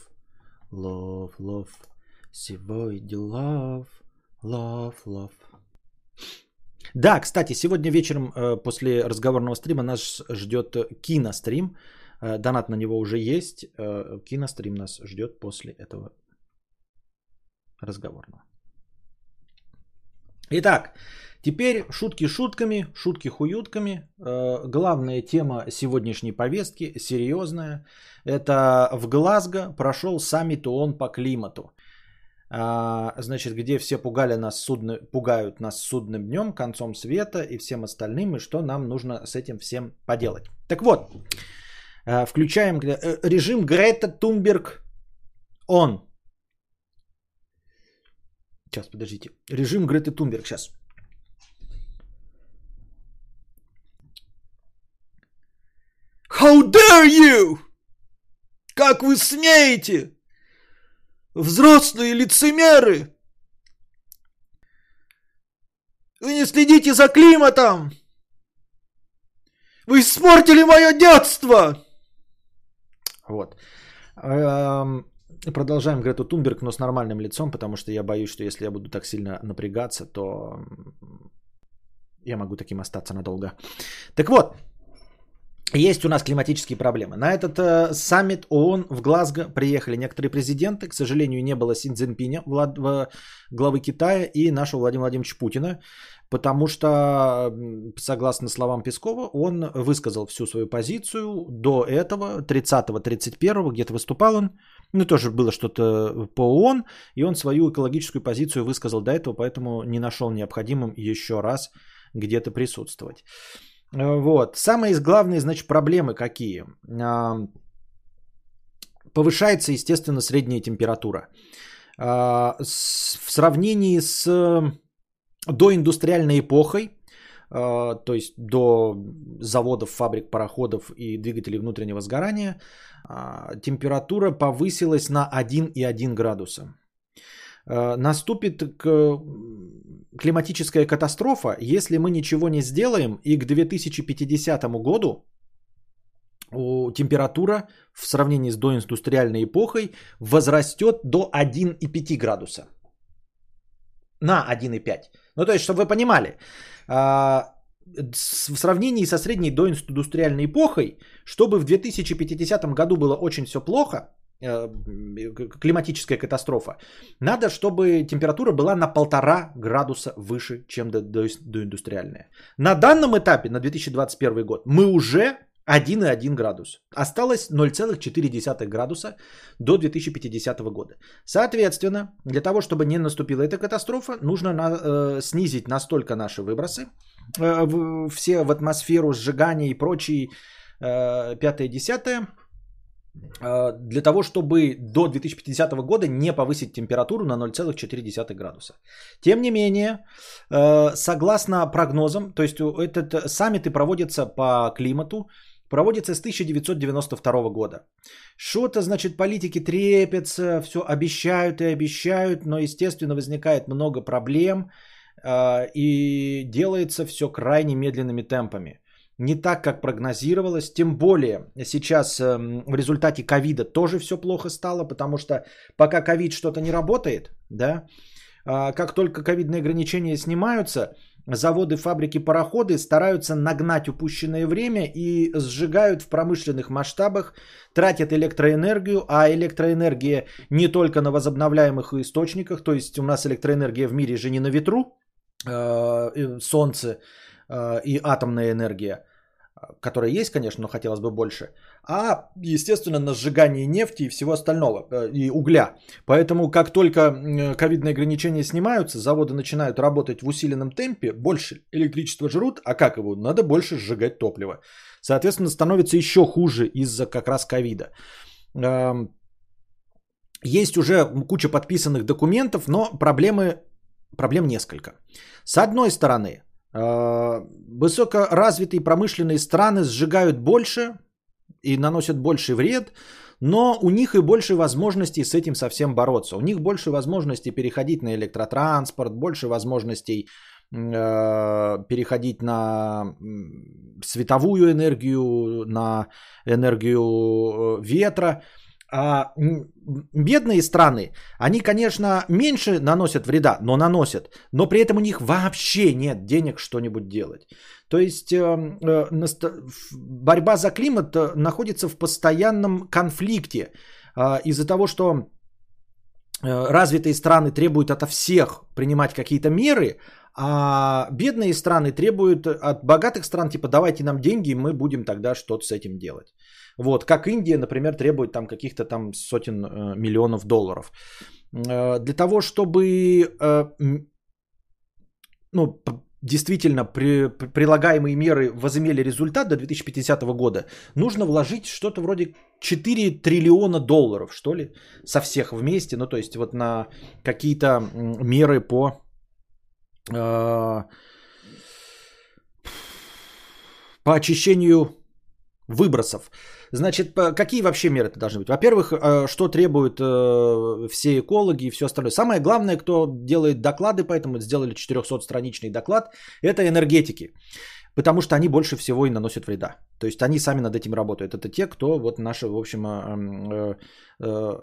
Love, love. Всего и делов. Love, love. Да, кстати, сегодня вечером э, после разговорного стрима нас ждет кинострим. Э, донат на него уже есть. Э, кинострим нас ждет после этого разговорного. Итак, теперь шутки шутками, шутки хуютками. Э, главная тема сегодняшней повестки, серьезная, это в Глазго прошел саммит ООН по климату. Значит, где все пугали нас судно, пугают нас судным днем, концом света и всем остальным, и что нам нужно с этим всем поделать. Так вот, э, включаем э, режим Грета Тумберг он. Сейчас, подождите. Режим Греты Тумберг. Сейчас. How dare you? Как вы смеете? Взрослые лицемеры! Вы не следите за климатом! Вы испортили мое детство! Вот. Эм, продолжаем Грету Тунберг, но с нормальным лицом, потому что я боюсь, что если я буду так сильно напрягаться, то я могу таким остаться надолго. Так вот, есть у нас климатические проблемы. На этот э, саммит ООН в Глазго приехали некоторые президенты. К сожалению, не было Син Цзиньпиня, Влад, главы Китая и нашего Владимира Владимировича Путина, потому что, согласно словам Пескова, он высказал всю свою позицию до этого, 30-31, где-то выступал он, ну тоже было что-то по ООН, и он свою экологическую позицию высказал до этого, поэтому не нашел необходимым еще раз где-то присутствовать. Э, вот. Самые главные, значит, проблемы какие? А, повышается, естественно, средняя температура. А, в сравнении с доиндустриальной эпохой, а, то есть до заводов, фабрик, пароходов и двигателей внутреннего сгорания, температура повысилась на 1,1 градуса. Наступит климатическая катастрофа, если мы ничего не сделаем, и к 2050 году температура в сравнении с доиндустриальной эпохой возрастет до 1,5 градуса. На 1,5. Ну, то есть, чтобы вы понимали, а, в сравнении со средней доиндустриальной эпохой, чтобы в 2050 году было очень все плохо, Э, климатическая катастрофа. Надо, чтобы температура была на полтора градуса выше, чем до, до, до индустриальная. На данном этапе, на 2021 год, мы уже 1,1 градус. Осталось 0,4 градуса до 2050 года. Соответственно, для того, чтобы не наступила эта катастрофа, нужно на, э, снизить настолько наши выбросы э, в, все в атмосферу, сжигания и прочие э, пятое, десятое, а, для того, чтобы до 2050 года не повысить температуру на 0,4 градуса. Тем не менее, э, согласно прогнозам, то есть этот саммиты проводятся по климату, проводится с 1992 года. Что-то, значит, политики трепятся, все обещают и обещают, но, естественно, возникает много проблем э, и делается все крайне медленными темпами не так, как прогнозировалось. Тем более сейчас эм, в результате ковида тоже все плохо стало, потому что пока ковид что-то не работает, да, а, как только ковидные ограничения снимаются, заводы, фабрики, пароходы стараются нагнать упущенное время и сжигают в промышленных масштабах, тратят электроэнергию, а электроэнергия не только на возобновляемых источниках, то есть у нас электроэнергия в мире же не на ветру, э, солнце, Э, и атомная энергия, которая есть, конечно, но хотелось бы больше, а, естественно, на сжигание нефти и всего остального, э, и угля. Поэтому, как только ковидные ограничения снимаются, заводы начинают работать в усиленном темпе, больше электричества жрут, а как его? Надо больше сжигать топливо. Соответственно, становится еще хуже из-за как раз ковида. Эм, есть уже куча подписанных документов, но проблемы, проблем несколько. С одной стороны, а, высокоразвитые промышленные страны сжигают больше и наносят больше вред, но у них и больше возможностей с этим совсем бороться. У них больше возможностей переходить на электротранспорт, больше возможностей э, переходить на световую энергию, на энергию э, ветра. А бедные страны, они, конечно, меньше наносят вреда, но наносят. Но при этом у них вообще нет денег что-нибудь делать. То есть э, э, борьба за климат э, находится в постоянном конфликте из-за того, что развитые страны требуют ото всех принимать какие-то меры, а бедные страны требуют от богатых стран, типа, давайте нам деньги, и мы будем тогда что-то с этим делать. Вот, как Индия, например, требует там каких-то там сотен э, миллионов долларов. Э, для того, чтобы э, ну, действительно при, прилагаемые меры возымели результат до 2050 года, нужно вложить что-то вроде 4 триллиона долларов, что ли, со всех вместе. Ну, то есть вот на какие-то меры по э, по очищению выбросов. Значит, какие вообще меры это должны быть? Во-первых, э, что требуют э, все экологи и все остальное. Самое главное, кто делает доклады, поэтому сделали 400-страничный доклад, это энергетики. Потому что они больше всего и наносят вреда. То есть они сами над этим работают. Это те, кто вот наши, в общем, э,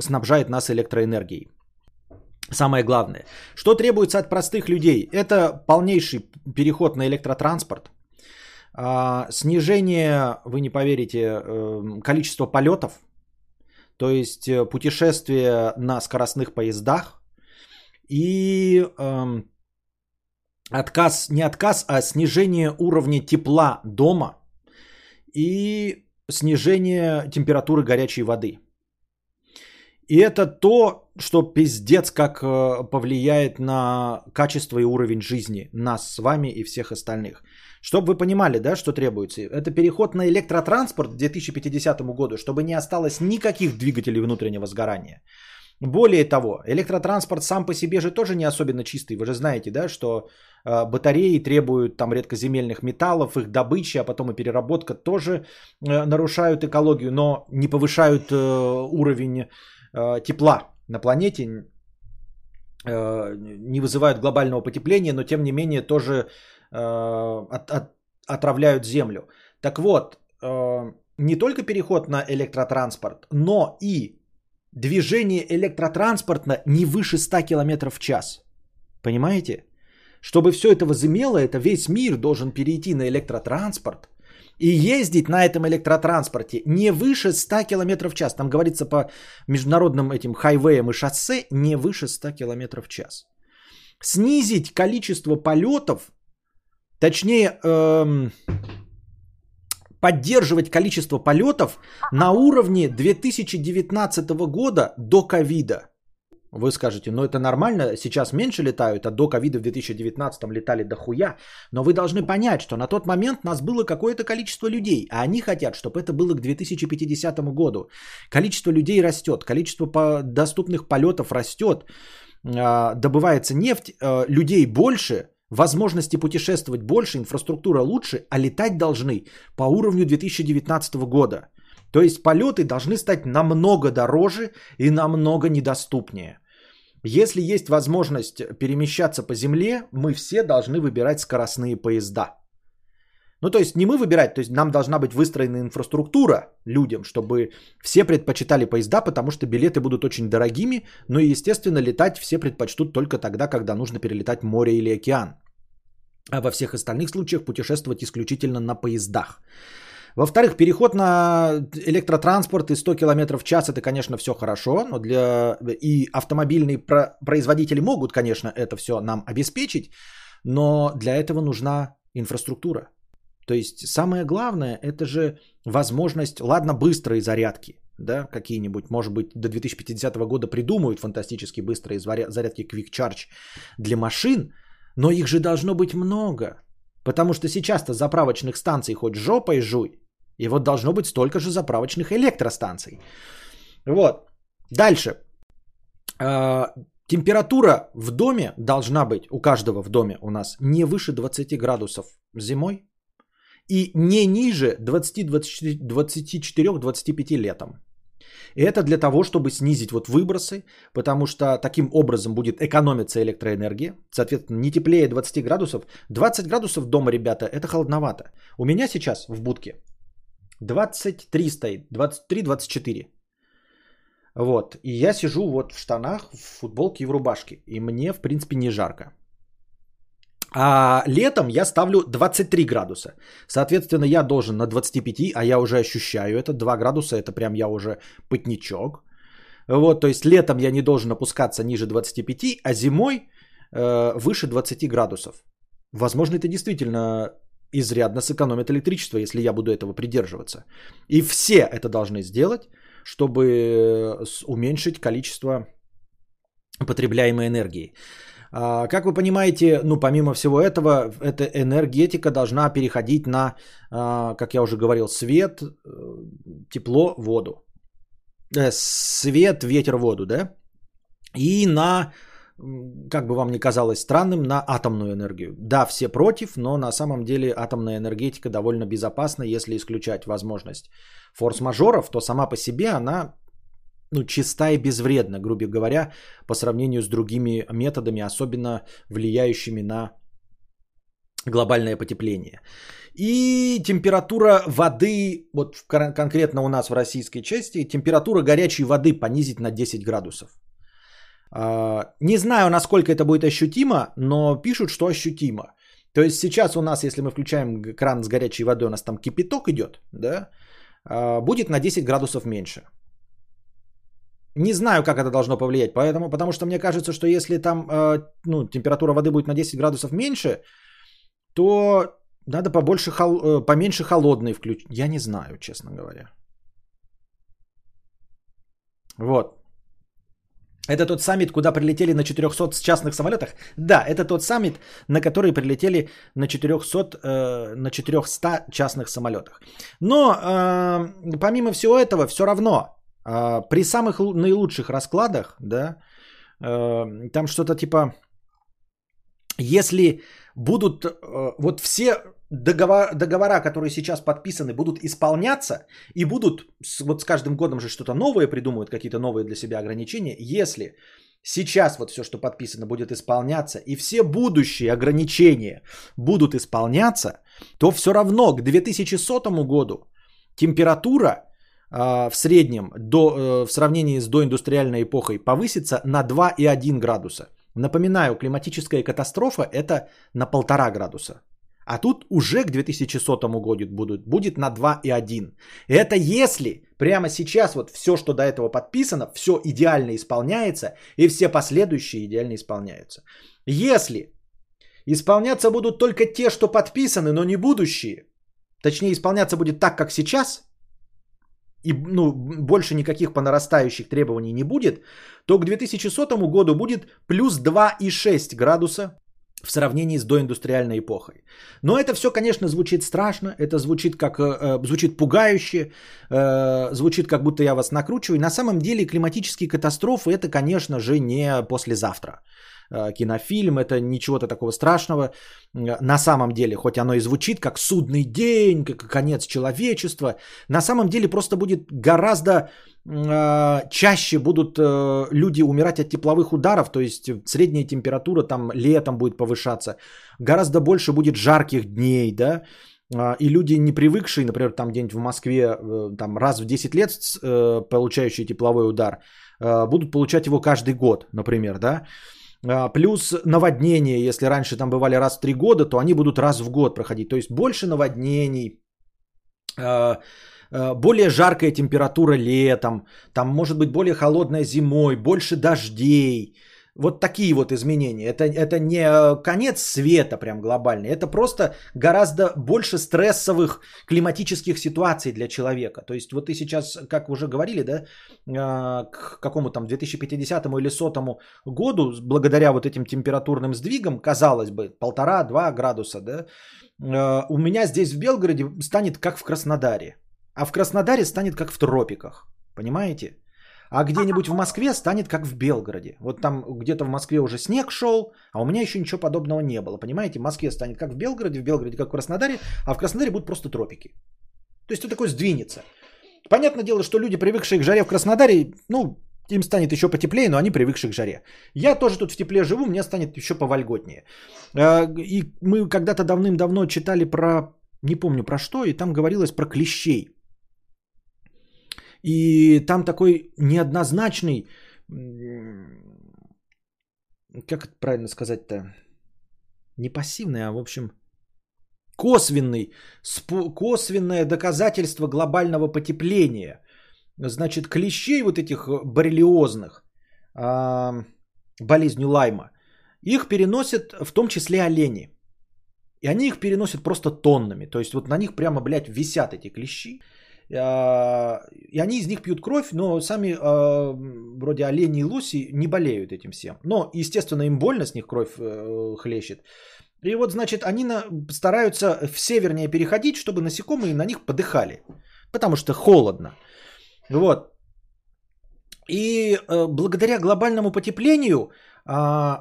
снабжает нас электроэнергией. Самое главное. Что требуется от простых людей? Это полнейший переход на электротранспорт. А, снижение, вы не поверите, эм, количества полетов, то есть э, путешествия на скоростных поездах и э, отказ, не отказ, а снижение уровня тепла дома и снижение температуры горячей воды. И это то, что пиздец как э, повлияет на качество и уровень жизни нас с вами и всех остальных. Чтобы вы понимали, да, что требуется. Это переход на электротранспорт к 2050 году, чтобы не осталось никаких двигателей внутреннего сгорания. Более того, электротранспорт сам по себе же тоже не особенно чистый. Вы же знаете, да, что э, батареи требуют там редкоземельных металлов, их добычи, а потом и переработка тоже э, нарушают экологию, но не повышают э, уровень э, тепла на планете, э, не вызывают глобального потепления, но тем не менее тоже от, от, отравляют землю. Так вот, э, не только переход на электротранспорт, но и движение электротранспорта не выше 100 км в час. Понимаете? Чтобы все это возымело, это весь мир должен перейти на электротранспорт и ездить на этом электротранспорте не выше 100 км в час. Там говорится по международным этим хайвеям и шоссе не выше 100 км в час. Снизить количество полетов Точнее, эм, поддерживать количество полетов на уровне 2019 года до ковида. Вы скажете, ну это нормально, сейчас меньше летают, а до ковида в 2019 летали до хуя. Но вы должны понять, что на тот момент нас было какое-то количество людей, а они хотят, чтобы это было к 2050 году. Количество людей растет, количество доступных полетов растет, а, добывается нефть, э, людей больше, возможности путешествовать больше, инфраструктура лучше, а летать должны по уровню 2019 года. То есть полеты должны стать намного дороже и намного недоступнее. Если есть возможность перемещаться по земле, мы все должны выбирать скоростные поезда. Ну, то есть не мы выбирать, то есть нам должна быть выстроена инфраструктура людям, чтобы все предпочитали поезда, потому что билеты будут очень дорогими, но и, естественно, летать все предпочтут только тогда, когда нужно перелетать море или океан. А во всех остальных случаях путешествовать исключительно на поездах. Во-вторых, переход на электротранспорт и 100 км в час это, конечно, все хорошо, но для и автомобильные производители могут, конечно, это все нам обеспечить, но для этого нужна инфраструктура. То есть самое главное это же возможность, ладно, быстрой зарядки, да, какие-нибудь, может быть, до 2050 года придумают фантастически быстрые зарядки Quick Charge для машин, но их же должно быть много. Потому что сейчас-то заправочных станций хоть жопой жуй. И вот должно быть столько же заправочных электростанций. Вот. Дальше. А, температура в доме должна быть, у каждого в доме у нас, не выше 20 градусов зимой и не ниже 20-24-25 летом. И это для того, чтобы снизить вот выбросы, потому что таким образом будет экономиться электроэнергия. Соответственно, не теплее 20 градусов. 20 градусов дома, ребята, это холодновато. У меня сейчас в будке 23 стоит, 23-24. Вот. И я сижу вот в штанах, в футболке и в рубашке. И мне, в принципе, не жарко. А летом я ставлю 23 градуса. Соответственно, я должен на 25, а я уже ощущаю это. 2 градуса это прям я уже пытничок. Вот, то есть летом я не должен опускаться ниже 25, а зимой э, выше 20 градусов. Возможно, это действительно изрядно сэкономит электричество, если я буду этого придерживаться. И все это должны сделать, чтобы уменьшить количество потребляемой энергии. А, как вы понимаете, ну, помимо всего этого, эта энергетика должна переходить на, а, как я уже говорил, свет, э, тепло, воду. Э, свет, ветер, воду, да? И на, как бы вам ни казалось странным, на атомную энергию. Да, все против, но на самом деле атомная энергетика довольно безопасна, если исключать возможность форс-мажоров, то сама по себе она ну, чиста и безвредна, грубо говоря, по сравнению с другими методами, особенно влияющими на глобальное потепление. И температура воды, вот конкретно у нас в российской части, температура горячей воды понизить на 10 градусов. А, не знаю, насколько это будет ощутимо, но пишут, что ощутимо. То есть сейчас у нас, если мы включаем кран с горячей водой, у нас там кипяток идет, да, а, будет на 10 градусов меньше. Не знаю, как это должно повлиять, поэтому, потому что мне кажется, что если там э, ну, температура воды будет на 10 градусов меньше, то надо побольше, хол... Э, поменьше холодной включить. Я не знаю, честно говоря. Вот. Это тот саммит, куда прилетели на 400 частных самолетах? Да, это тот саммит, на который прилетели на 400, э, на 400 частных самолетах. Но э, помимо всего этого, все равно при самых наилучших раскладах, да, э, там что-то типа, если будут э, вот все договор, договора, которые сейчас подписаны, будут исполняться и будут, вот с каждым годом же что-то новое придумывают, какие-то новые для себя ограничения, если сейчас вот все, что подписано, будет исполняться, и все будущие ограничения будут исполняться, то все равно к 2100 году температура а, в среднем до, э, в сравнении с доиндустриальной эпохой повысится на 2,1 градуса. Напоминаю, климатическая катастрофа это на 1,5 градуса. А тут уже к 2100 году будет, будет на 2,1. Это если прямо сейчас вот все, что до этого подписано, все идеально исполняется, и все последующие идеально исполняются. Если исполняться будут только те, что подписаны, но не будущие, точнее исполняться будет так, как сейчас – и ну, больше никаких по нарастающих требований не будет, то к 2100 году будет плюс 2,6 градуса в сравнении с доиндустриальной эпохой. Но это все, конечно, звучит страшно, это звучит как э, э, звучит пугающе, э, звучит как будто я вас накручиваю. На самом деле климатические катастрофы это, конечно же, не послезавтра. Э, кинофильм, это ничего-то такого страшного. Э, на самом деле, хоть оно и звучит как судный день, как конец человечества, на самом деле просто будет гораздо э, чаще будут люди умирать от тепловых ударов, то есть средняя температура там летом будет повышаться, гораздо больше будет жарких дней, да, и люди, не привыкшие, например, там где-нибудь в Москве, там раз в 10 лет получающие тепловой удар, будут получать его каждый год, например, да, а, плюс наводнение, если раньше там бывали раз в три года, то они будут раз в год проходить. То есть больше наводнений, а, а, более жаркая температура летом, там может быть более холодная зимой, больше дождей. Вот такие вот изменения. Это, это не э, конец света прям глобальный. Это просто гораздо больше стрессовых климатических ситуаций для человека. То есть вот ты сейчас, как уже говорили, да, а, к какому там 2050 или 100 году, благодаря вот этим температурным сдвигам, казалось бы, полтора-два градуса, да, а, у меня здесь в Белгороде станет как в Краснодаре. А в Краснодаре станет как в тропиках. Понимаете? А где-нибудь в Москве станет как в Белгороде. Вот там где-то в Москве уже снег шел, а у меня еще ничего подобного не было. Понимаете, в Москве станет как в Белгороде, в Белгороде как в Краснодаре, а в Краснодаре будут просто тропики. То есть это такое сдвинется. Понятное дело, что люди, привыкшие к жаре в Краснодаре, ну, им станет еще потеплее, но они привыкшие к жаре. Я тоже тут в тепле живу, мне станет еще повольготнее. А, и мы когда-то давным-давно читали про, не помню про что, и там говорилось про клещей. И там такой неоднозначный, как это правильно сказать-то, не пассивный, а в общем косвенный, косвенное доказательство глобального потепления. значит, клещей вот этих боррелиозных, э, болезнью Лайма, их переносят в том числе олени. И они их переносят просто тоннами. То есть вот на них прямо, блядь, висят эти клещи. А, и они из них пьют кровь, но сами а, вроде олени и лоси не болеют этим всем. Но, естественно, им больно, с них кровь э, хлещет. И вот, значит, они стараются в севернее переходить, чтобы насекомые на них подыхали. Потому что холодно. Вот. И э, благодаря глобальному потеплению э,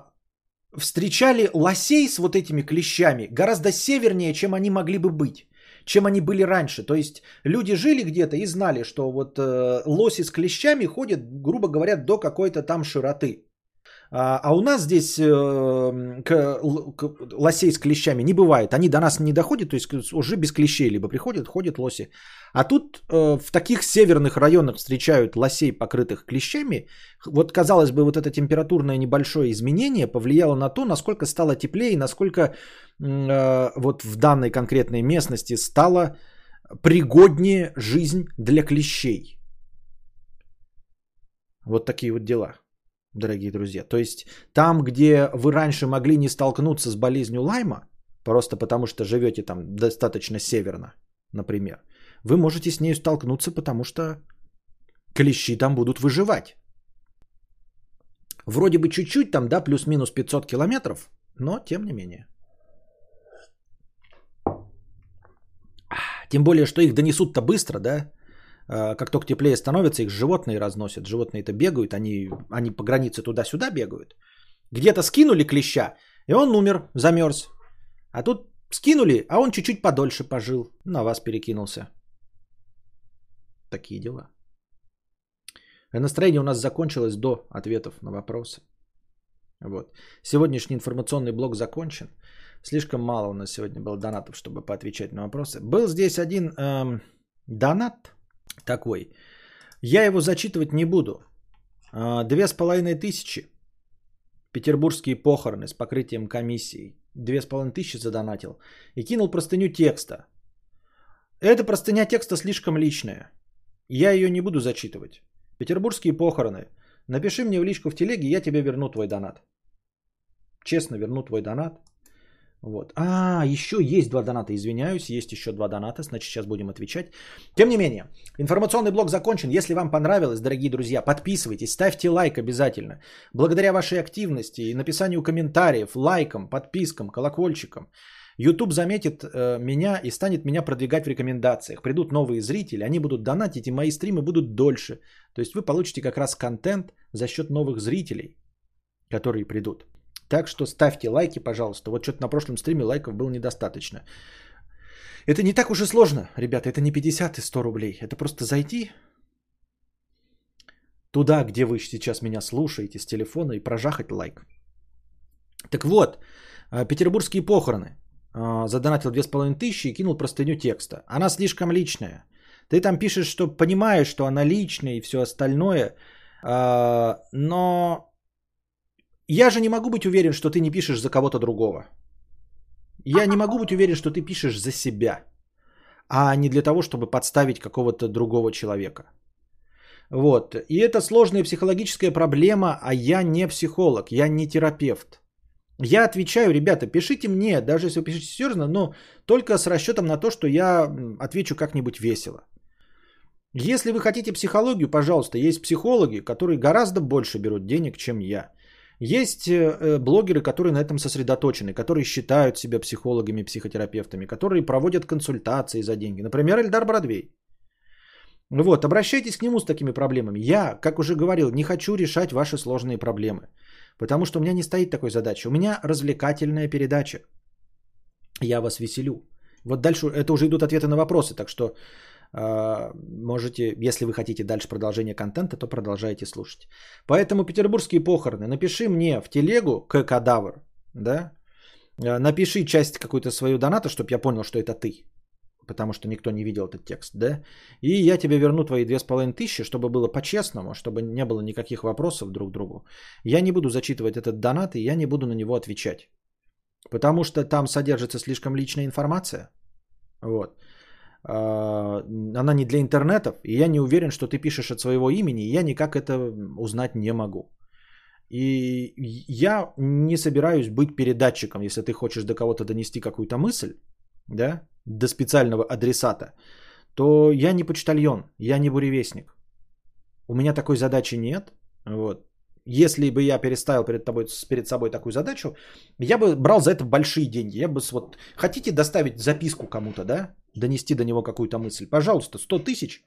встречали лосей с вот этими клещами гораздо севернее, чем они могли бы быть чем они были раньше. То есть люди жили где-то и знали, что вот э, лоси с клещами ходят, грубо говоря, до какой-то там широты. А, а у нас здесь э, лосей с клещами не бывает. Они до нас не доходят, то есть уже без клещей либо приходят, ходят лоси. А тут э, в таких северных районах встречают лосей, покрытых клещами. Вот, казалось бы, вот это температурное небольшое изменение повлияло на то, насколько стало теплее и насколько э, вот в данной конкретной местности стало пригоднее жизнь для клещей. Вот такие вот дела дорогие друзья. То есть там, где вы раньше могли не столкнуться с болезнью Лайма, просто потому что живете там достаточно северно, например, вы можете с ней столкнуться, потому что клещи там будут выживать. Вроде бы чуть-чуть там, да, плюс-минус 500 километров, но тем не менее. Тем более, что их донесут-то быстро, да? А, как только теплее становится, их животные разносят. Животные-то бегают, они, они по границе туда-сюда бегают. Где-то скинули клеща, и он умер, замерз. А тут скинули, а он чуть-чуть подольше пожил. На вас перекинулся. Такие дела. Настроение у нас закончилось до ответов на вопросы. Вот. Сегодняшний информационный блок закончен. Слишком мало у нас сегодня было донатов, чтобы поотвечать на вопросы. Был здесь один эм, донат такой. Я его зачитывать не буду. А, две с половиной тысячи. Петербургские похороны с покрытием комиссии. Две с половиной тысячи задонатил. И кинул простыню текста. Эта простыня текста слишком личная. Я ее не буду зачитывать. Петербургские похороны. Напиши мне в личку в телеге, я тебе верну твой донат. Честно верну твой донат. Вот. А, еще есть два доната, извиняюсь, есть еще два доната, значит сейчас будем отвечать. Тем не менее, информационный блок закончен. Если вам понравилось, дорогие друзья, подписывайтесь, ставьте лайк обязательно. Благодаря вашей активности и написанию комментариев, лайкам, подпискам, колокольчикам, YouTube заметит э, меня и станет меня продвигать в рекомендациях. Придут новые зрители, они будут донатить, и мои стримы будут дольше. То есть вы получите как раз контент за счет новых зрителей, которые придут. Так что ставьте лайки, пожалуйста. Вот что-то на прошлом стриме лайков было недостаточно. Это не так уж и сложно, ребята. Это не 50 и 100 рублей. Это просто зайти туда, где вы сейчас меня слушаете с телефона и прожахать лайк. Так вот, э, петербургские похороны. Э, задонатил 2500 и кинул простыню текста. Она слишком личная. Ты там пишешь, что понимаешь, что она личная и все остальное, э, но я же не могу быть уверен, что ты не пишешь за кого-то другого. Я не могу быть уверен, что ты пишешь за себя, а не для того, чтобы подставить какого-то другого человека. Вот. И это сложная психологическая проблема, а я не психолог, я не терапевт. Я отвечаю, ребята, пишите мне, даже если вы пишете серьезно, но только с расчетом на то, что я отвечу как-нибудь весело. Если вы хотите психологию, пожалуйста, есть психологи, которые гораздо больше берут денег, чем я. Есть э, э, блогеры, которые на этом сосредоточены, которые считают себя психологами, психотерапевтами, которые проводят консультации за деньги. Например, Эльдар Бродвей. Вот, обращайтесь к нему с такими проблемами. Я, как уже говорил, не хочу решать ваши сложные проблемы. Потому что у меня не стоит такой задачи. У меня развлекательная передача. Я вас веселю. Вот дальше это уже идут ответы на вопросы, так что можете, если вы хотите дальше продолжение контента, то продолжайте слушать. Поэтому петербургские похороны. Напиши мне в телегу к кадавр, да, а, напиши часть какую-то свою доната, чтобы я понял, что это ты. Потому что никто не видел этот текст, да? И я тебе верну твои две с половиной тысячи, чтобы было по-честному, чтобы не было никаких вопросов друг к другу. Я не буду зачитывать этот донат, и я не буду на него отвечать. Потому что там содержится слишком личная информация. Вот. А, она не для интернетов, и я не уверен, что ты пишешь от своего имени, и я никак это узнать не могу. И я не собираюсь быть передатчиком, если ты хочешь до кого-то донести какую-то мысль, да, до специального адресата, то я не почтальон, я не буревестник. У меня такой задачи нет. Вот. Если бы я переставил перед, тобой, перед собой такую задачу, я бы брал за это большие деньги. Я бы вот... Хотите доставить записку кому-то, да? Донести до него какую-то мысль? Пожалуйста, 100 тысяч.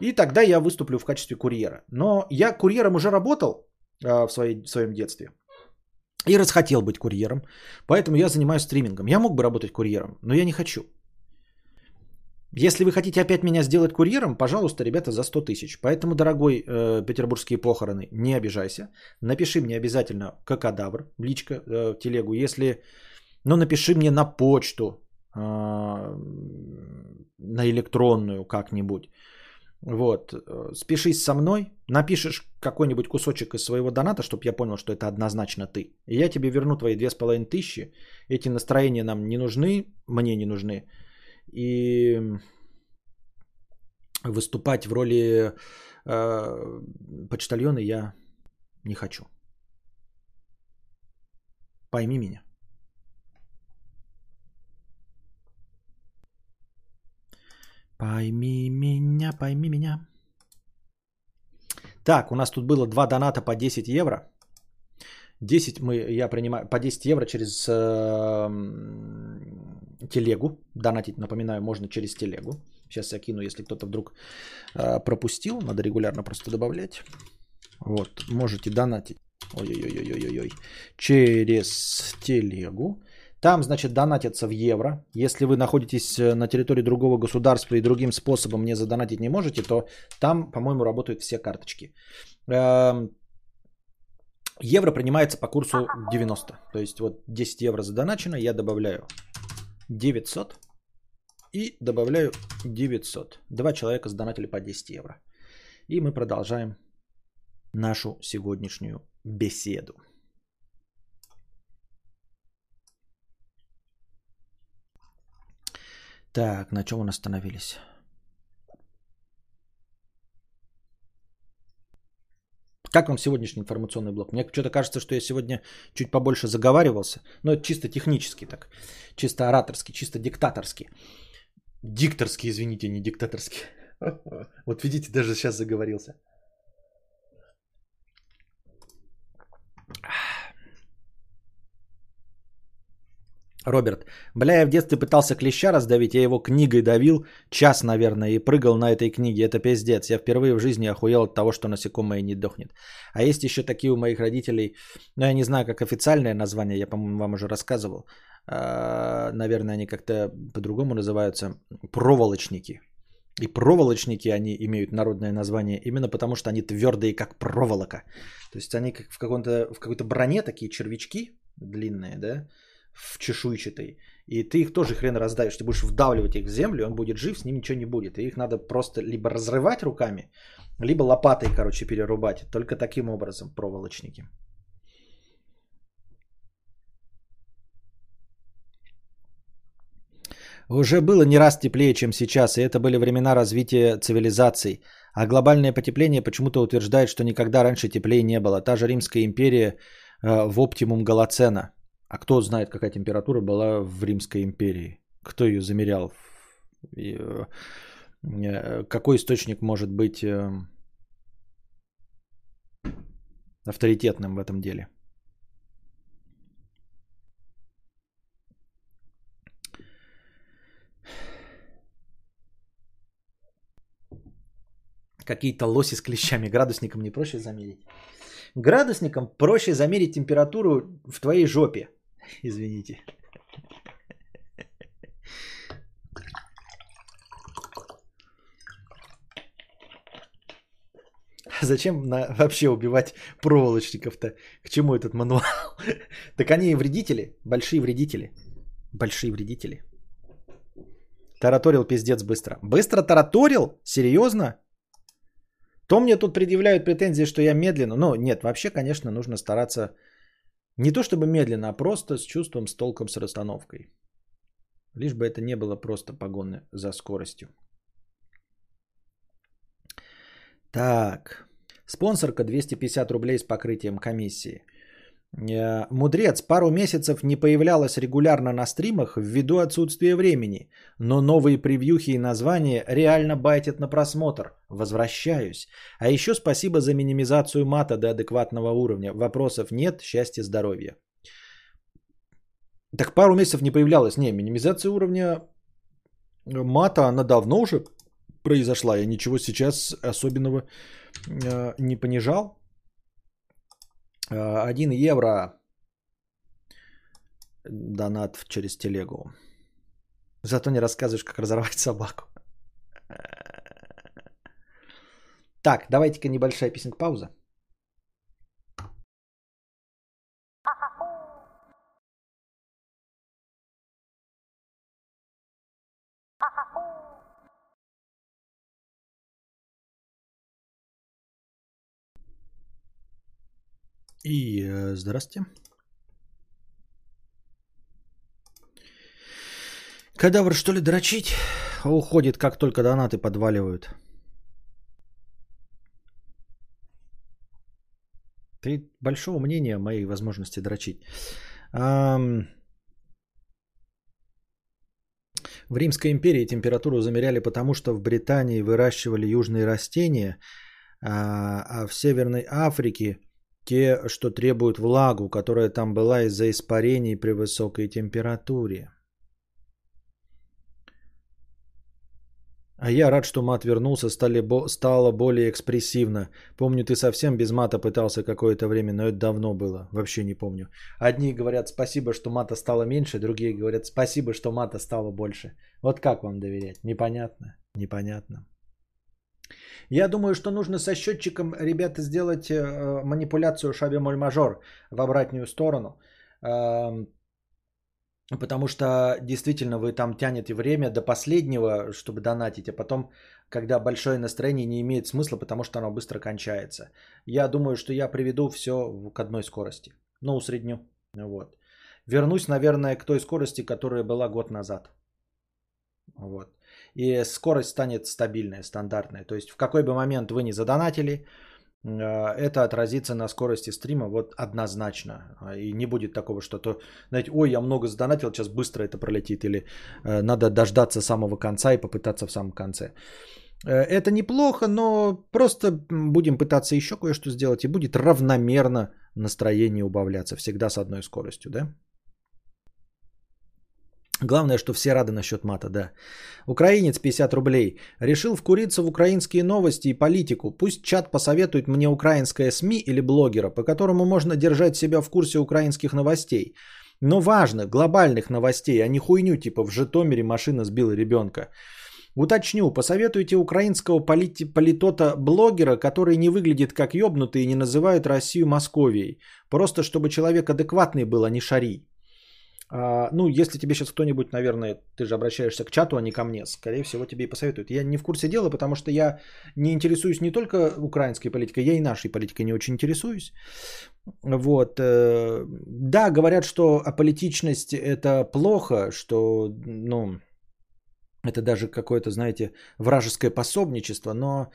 И тогда я выступлю в качестве курьера. Но я курьером уже работал а, в, своей, в своем детстве. И расхотел быть курьером. Поэтому я занимаюсь стримингом. Я мог бы работать курьером, но я не хочу. Если вы хотите опять меня сделать курьером, пожалуйста, ребята, за 100 тысяч. Поэтому, дорогой э, петербургские похороны, не обижайся. Напиши мне обязательно какадавр в личко, э, телегу. Если, ну, напиши мне на почту, э, на электронную как-нибудь. Вот, э, спешись со мной, напишешь какой-нибудь кусочек из своего доната, чтобы я понял, что это однозначно ты. И я тебе верну твои две с половиной тысячи. Эти настроения нам не нужны, мне не нужны. И выступать в роли э, почтальона я не хочу. Пойми меня. Пойми меня, пойми меня. Так, у нас тут было два доната по 10 евро. 10 мы, я принимаю по 10 евро через э, телегу. Донатить, напоминаю, можно через телегу. Сейчас я кину, если кто-то вдруг э, пропустил. Надо регулярно просто добавлять. Вот, можете донатить. Ой-ой-ой-ой-ой-ой. Через телегу. Там, значит, донатятся в евро. Если вы находитесь э, на территории другого государства и другим способом не задонатить не можете, то там, по-моему, работают все карточки. Эм, евро принимается по курсу 90. То есть вот 10 евро задоначено, я добавляю 900 и добавляю 900. Два человека сдонатили по 10 евро. И мы продолжаем нашу сегодняшнюю беседу. Так, на чем мы остановились? Как вам сегодняшний информационный блок? Мне что-то кажется, что я сегодня чуть побольше заговаривался. Но это чисто технически так. Чисто ораторски, чисто диктаторски. Дикторский, извините, не диктаторский. Вот видите, даже сейчас заговорился. Роберт. Бля, я в детстве пытался клеща раздавить, я его книгой давил, час, наверное, и прыгал на этой книге. Это пиздец. Я впервые в жизни охуел от того, что насекомое не дохнет. А есть еще такие у моих родителей, ну я не знаю, как официальное название, я, по-моему, вам уже рассказывал. А, наверное, они как-то по-другому называются. Проволочники. И проволочники, они имеют народное название именно потому, что они твердые, как проволока. То есть они как в, каком-то, в какой-то броне такие червячки длинные, да, в чешуйчатой. И ты их тоже хрен раздавишь. Ты будешь вдавливать их в землю, он будет жив, с ним ничего не будет. И их надо просто либо разрывать руками, либо лопатой, короче, перерубать. Только таким образом проволочники. Уже было не раз теплее, чем сейчас, и это были времена развития цивилизаций. А глобальное потепление почему-то утверждает, что никогда раньше теплее не было. Та же Римская империя э, в оптимум Голоцена. А кто знает, какая температура была в Римской империи? Кто ее замерял? Э, э, какой источник может быть э, авторитетным в этом деле? Какие-то лоси с клещами. Градусником не проще замерить. Градусником проще замерить температуру в твоей жопе. Извините. Зачем на, вообще убивать проволочников-то? К чему этот мануал? так они вредители, большие вредители. Большие вредители. Тараторил пиздец быстро. Быстро тараторил? Серьезно? То мне тут предъявляют претензии, что я медленно. Ну, нет, вообще, конечно, нужно стараться не то чтобы медленно, а просто с чувством, с толком, с расстановкой. Лишь бы это не было просто погоны за скоростью. Так. Спонсорка 250 рублей с покрытием комиссии. Э, Мудрец пару месяцев не появлялась регулярно на стримах ввиду отсутствия времени, но новые превьюхи и названия реально байтят на просмотр. Возвращаюсь. А еще спасибо за минимизацию мата до адекватного уровня. Вопросов нет, счастья, здоровья. Так пару месяцев не появлялась. Не, минимизация уровня мата, она давно уже произошла. Я ничего сейчас особенного э, не понижал. Э, 1 евро донат через телегу. Зато не рассказываешь, как разорвать собаку. Так, давайте-ка небольшая песенка пауза. И э, здрасте. Кадавр, что ли, дрочить? Уходит, как только донаты подваливают. Ты большого мнения о моей возможности дрочить. Ам... В Римской империи температуру замеряли потому, что в Британии выращивали южные растения, а, а в Северной Африке те, что требуют влагу, которая там была из-за испарений при высокой температуре. А я рад, что мат вернулся, стали, бо, стало более экспрессивно. Помню, ты совсем без мата пытался какое-то время, но это давно было. Вообще не помню. Одни говорят спасибо, что мата стало меньше, другие говорят спасибо, что мата стало больше. Вот как вам доверять? Непонятно. Непонятно. Я думаю, что нужно со счетчиком, ребята, сделать э, манипуляцию шаби моль мажор в обратную сторону. Э, потому что действительно вы там тянете время до последнего, чтобы донатить, а потом, когда большое настроение не имеет смысла, потому что оно быстро кончается. Я думаю, что я приведу все к одной скорости. Ну, усредню. Вот. Вернусь, наверное, к той скорости, которая была год назад. Вот и скорость станет стабильная, стандартная. То есть в какой бы момент вы не задонатили, э, это отразится на скорости стрима вот однозначно. И не будет такого, что то, знаете, ой, я много задонатил, сейчас быстро это пролетит. Или э, надо дождаться самого конца и попытаться в самом конце. Э, это неплохо, но просто будем пытаться еще кое-что сделать, и будет равномерно настроение убавляться. Всегда с одной скоростью, да? Главное, что все рады насчет мата, да. Украинец 50 рублей. Решил вкуриться в украинские новости и политику. Пусть чат посоветует мне украинское СМИ или блогера, по которому можно держать себя в курсе украинских новостей. Но важных, глобальных новостей, а не хуйню типа в Житомире машина сбила ребенка. Уточню, посоветуйте украинского полит- политота-блогера, который не выглядит как ёбнутый и не называет Россию Московией. Просто чтобы человек адекватный был, а не шари. А, ну, если тебе сейчас кто-нибудь, наверное, ты же обращаешься к чату, а не ко мне, скорее всего, тебе и посоветуют. Я не в курсе дела, потому что я не интересуюсь не только украинской политикой, я и нашей политикой не очень интересуюсь. Вот. Э, да, говорят, что аполитичность это плохо, что, ну, это даже какое-то, знаете, вражеское пособничество, но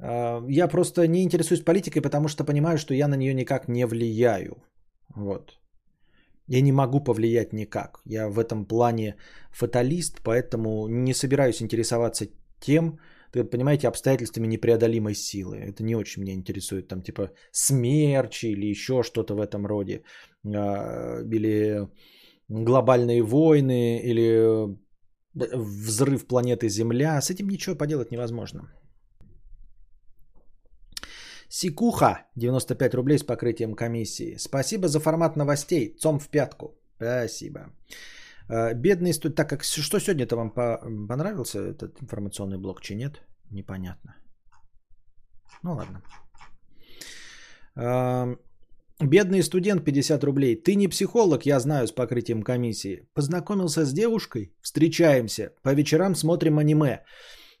э, я просто не интересуюсь политикой, потому что понимаю, что я на нее никак не влияю. Вот. Я не могу повлиять никак. Я в этом плане фаталист, поэтому не собираюсь интересоваться тем, ты понимаете, обстоятельствами непреодолимой силы. Это не очень меня интересует. Там типа смерчи или еще что-то в этом роде. А, или глобальные войны, или взрыв планеты Земля. С этим ничего поделать невозможно. Сикуха, 95 рублей с покрытием комиссии. Спасибо за формат новостей. Цом в пятку. Спасибо. Э, бедный студент. Так как что сегодня-то вам понравился этот информационный блок, чи нет? Непонятно. Ну ладно. Эм, бедный студент 50 рублей. Ты не психолог, я знаю, с покрытием комиссии. Познакомился с девушкой, встречаемся, по вечерам смотрим аниме.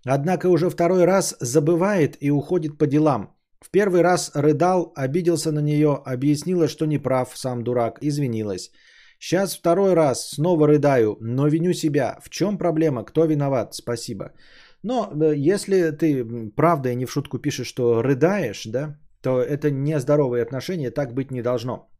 Однако уже второй раз забывает и уходит по делам. В первый раз рыдал, обиделся на нее, объяснила, что не прав, сам дурак, извинилась. Сейчас второй раз снова рыдаю, но виню себя. В чем проблема? Кто виноват? Спасибо. Но э, если ты правда и не в шутку пишешь, что рыдаешь, да, то это нездоровые отношения, так быть не должно.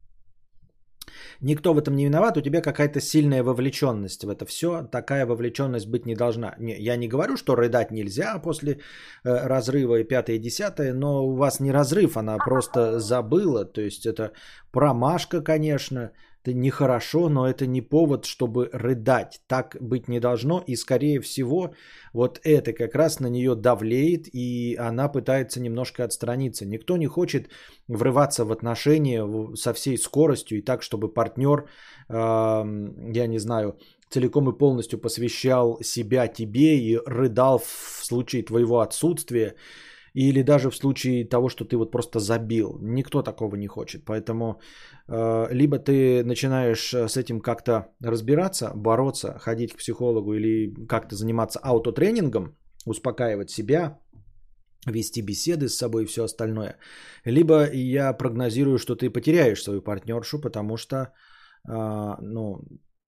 Никто в этом не виноват, у тебя какая-то сильная вовлеченность в это все. Такая вовлеченность быть не должна. Не, я не говорю, что рыдать нельзя после э, разрыва и пятое и десятое, но у вас не разрыв, она просто забыла. То есть это промашка, конечно, это нехорошо, но это не повод, чтобы рыдать. Так быть не должно. И скорее всего, вот это как раз на нее давлеет, и она пытается немножко отстраниться. Никто не хочет врываться в отношения со всей скоростью и так, чтобы партнер, я не знаю, целиком и полностью посвящал себя тебе и рыдал в случае твоего отсутствия или даже в случае того, что ты вот просто забил. Никто такого не хочет. Поэтому э, либо ты начинаешь э, с этим как-то разбираться, бороться, ходить к психологу или как-то заниматься аутотренингом, успокаивать себя, вести беседы с собой и все остальное. Либо я прогнозирую, что ты потеряешь свою партнершу, потому что э, ну,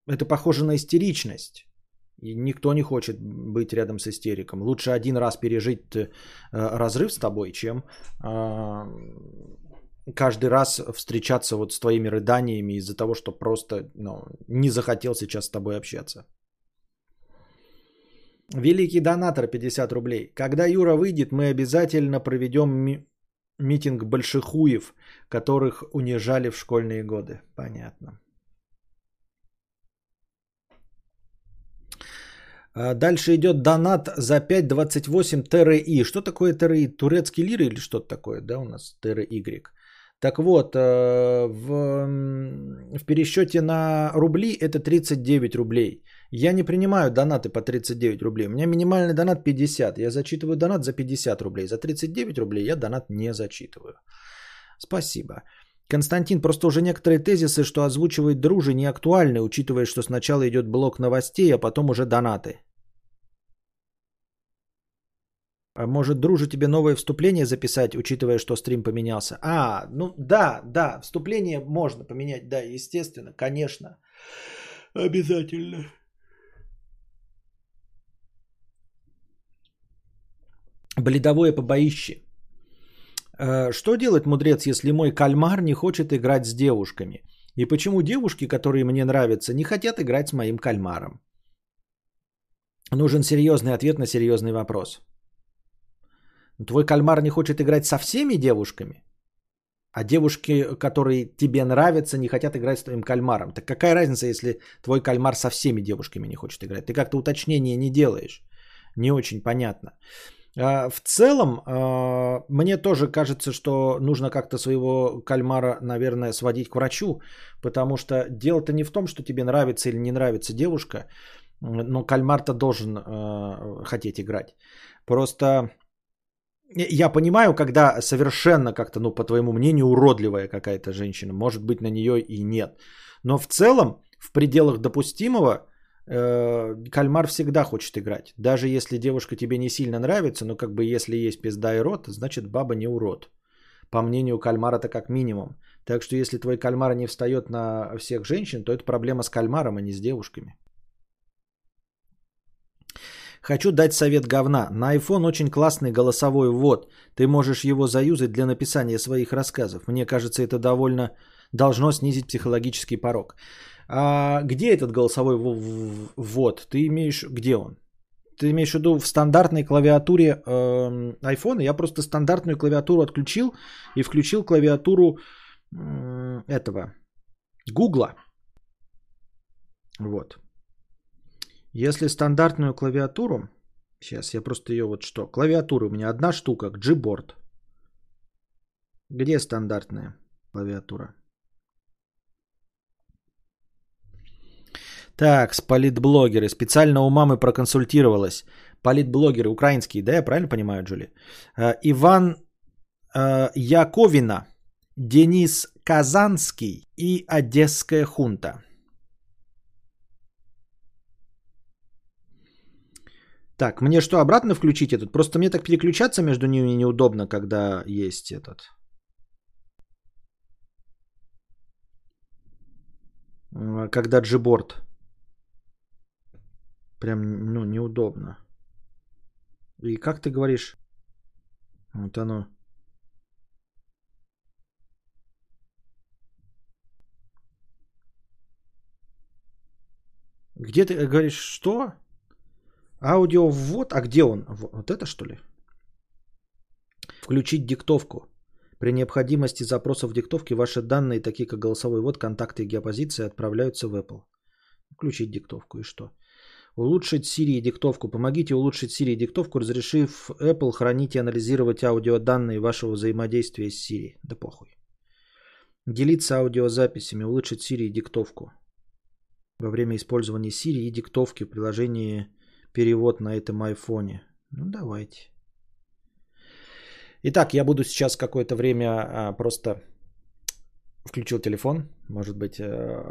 это похоже на истеричность. И никто не хочет быть рядом с истериком. Лучше один раз пережить э, разрыв с тобой, чем э, каждый раз встречаться вот с твоими рыданиями из-за того, что просто ну, не захотел сейчас с тобой общаться. Великий донатор 50 рублей. Когда Юра выйдет, мы обязательно проведем ми- митинг большихуев, которых унижали в школьные годы. Понятно. Дальше идет донат за 5.28 ТРИ. Что такое ТРИ? Турецкий лир или что-то такое, да, у нас ТРY. Так вот, э, в, в пересчете на рубли это 39 рублей. Я не принимаю донаты по 39 рублей. У меня минимальный донат 50. Я зачитываю донат за 50 рублей. За 39 рублей я донат не зачитываю. Спасибо. Константин, просто уже некоторые тезисы, что озвучивает дружи, не актуальны, учитывая, что сначала идет блок новостей, а потом уже донаты. А может, дружи тебе новое вступление записать, учитывая, что стрим поменялся? А, ну да, да, вступление можно поменять, да, естественно, конечно. Обязательно. Бледовое побоище. Э, что делать, мудрец, если мой кальмар не хочет играть с девушками? И почему девушки, которые мне нравятся, не хотят играть с моим кальмаром? Нужен серьезный ответ на серьезный вопрос. Твой кальмар не хочет играть со всеми девушками, а девушки, которые тебе нравятся, не хотят играть с твоим кальмаром. Так какая разница, если твой кальмар со всеми девушками не хочет играть? Ты как-то уточнение не делаешь. Не очень понятно. А, в целом, а, мне тоже кажется, что нужно как-то своего кальмара, наверное, сводить к врачу, потому что дело-то не в том, что тебе нравится или не нравится девушка, но кальмар-то должен а, хотеть играть. Просто я понимаю, когда совершенно как-то, ну, по твоему мнению, уродливая какая-то женщина, может быть, на нее и нет. Но в целом, в пределах допустимого, кальмар всегда хочет играть. Даже если девушка тебе не сильно нравится, но как бы если есть пизда и рот, значит баба не урод. По мнению кальмара это как минимум. Так что если твой кальмар не встает на всех женщин, то это проблема с кальмаром, а не с девушками. Хочу дать совет говна. На iPhone очень классный голосовой ввод. Ты можешь его заюзать для написания своих рассказов. Мне кажется, это довольно должно снизить психологический порог. А где этот голосовой ввод? Ты имеешь... Где он? Ты имеешь в виду в стандартной клавиатуре э, iPhone? Я просто стандартную клавиатуру отключил и включил клавиатуру э, этого Гугла. Вот. Если стандартную клавиатуру, сейчас я просто ее вот что, клавиатура у меня одна штука, Gboard. Где стандартная клавиатура? Так, с политблогеры. Специально у мамы проконсультировалась. Политблогеры украинские, да, я правильно понимаю, Джули? Э, Иван э, Яковина, Денис Казанский и Одесская хунта. Так, мне что, обратно включить этот? Просто мне так переключаться между ними неудобно, когда есть этот. э, когда джиборд. Прям, ну, неудобно. И как ты говоришь? Вот оно. Где ты говоришь, что? Аудио ввод? А где он? Вот это что ли? Включить диктовку. При необходимости запроса в диктовке ваши данные, такие как голосовой ввод, контакты и геопозиция, отправляются в Apple. Включить диктовку и что? Улучшить Siri диктовку. Помогите улучшить Siri диктовку, разрешив Apple хранить и анализировать аудиоданные вашего взаимодействия с Siri. Да похуй. Делиться аудиозаписями, улучшить Siri диктовку. Во время использования Siri и диктовки в приложении перевод на этом айфоне. Ну давайте. Итак, я буду сейчас какое-то время а, просто включил телефон. Может быть, э,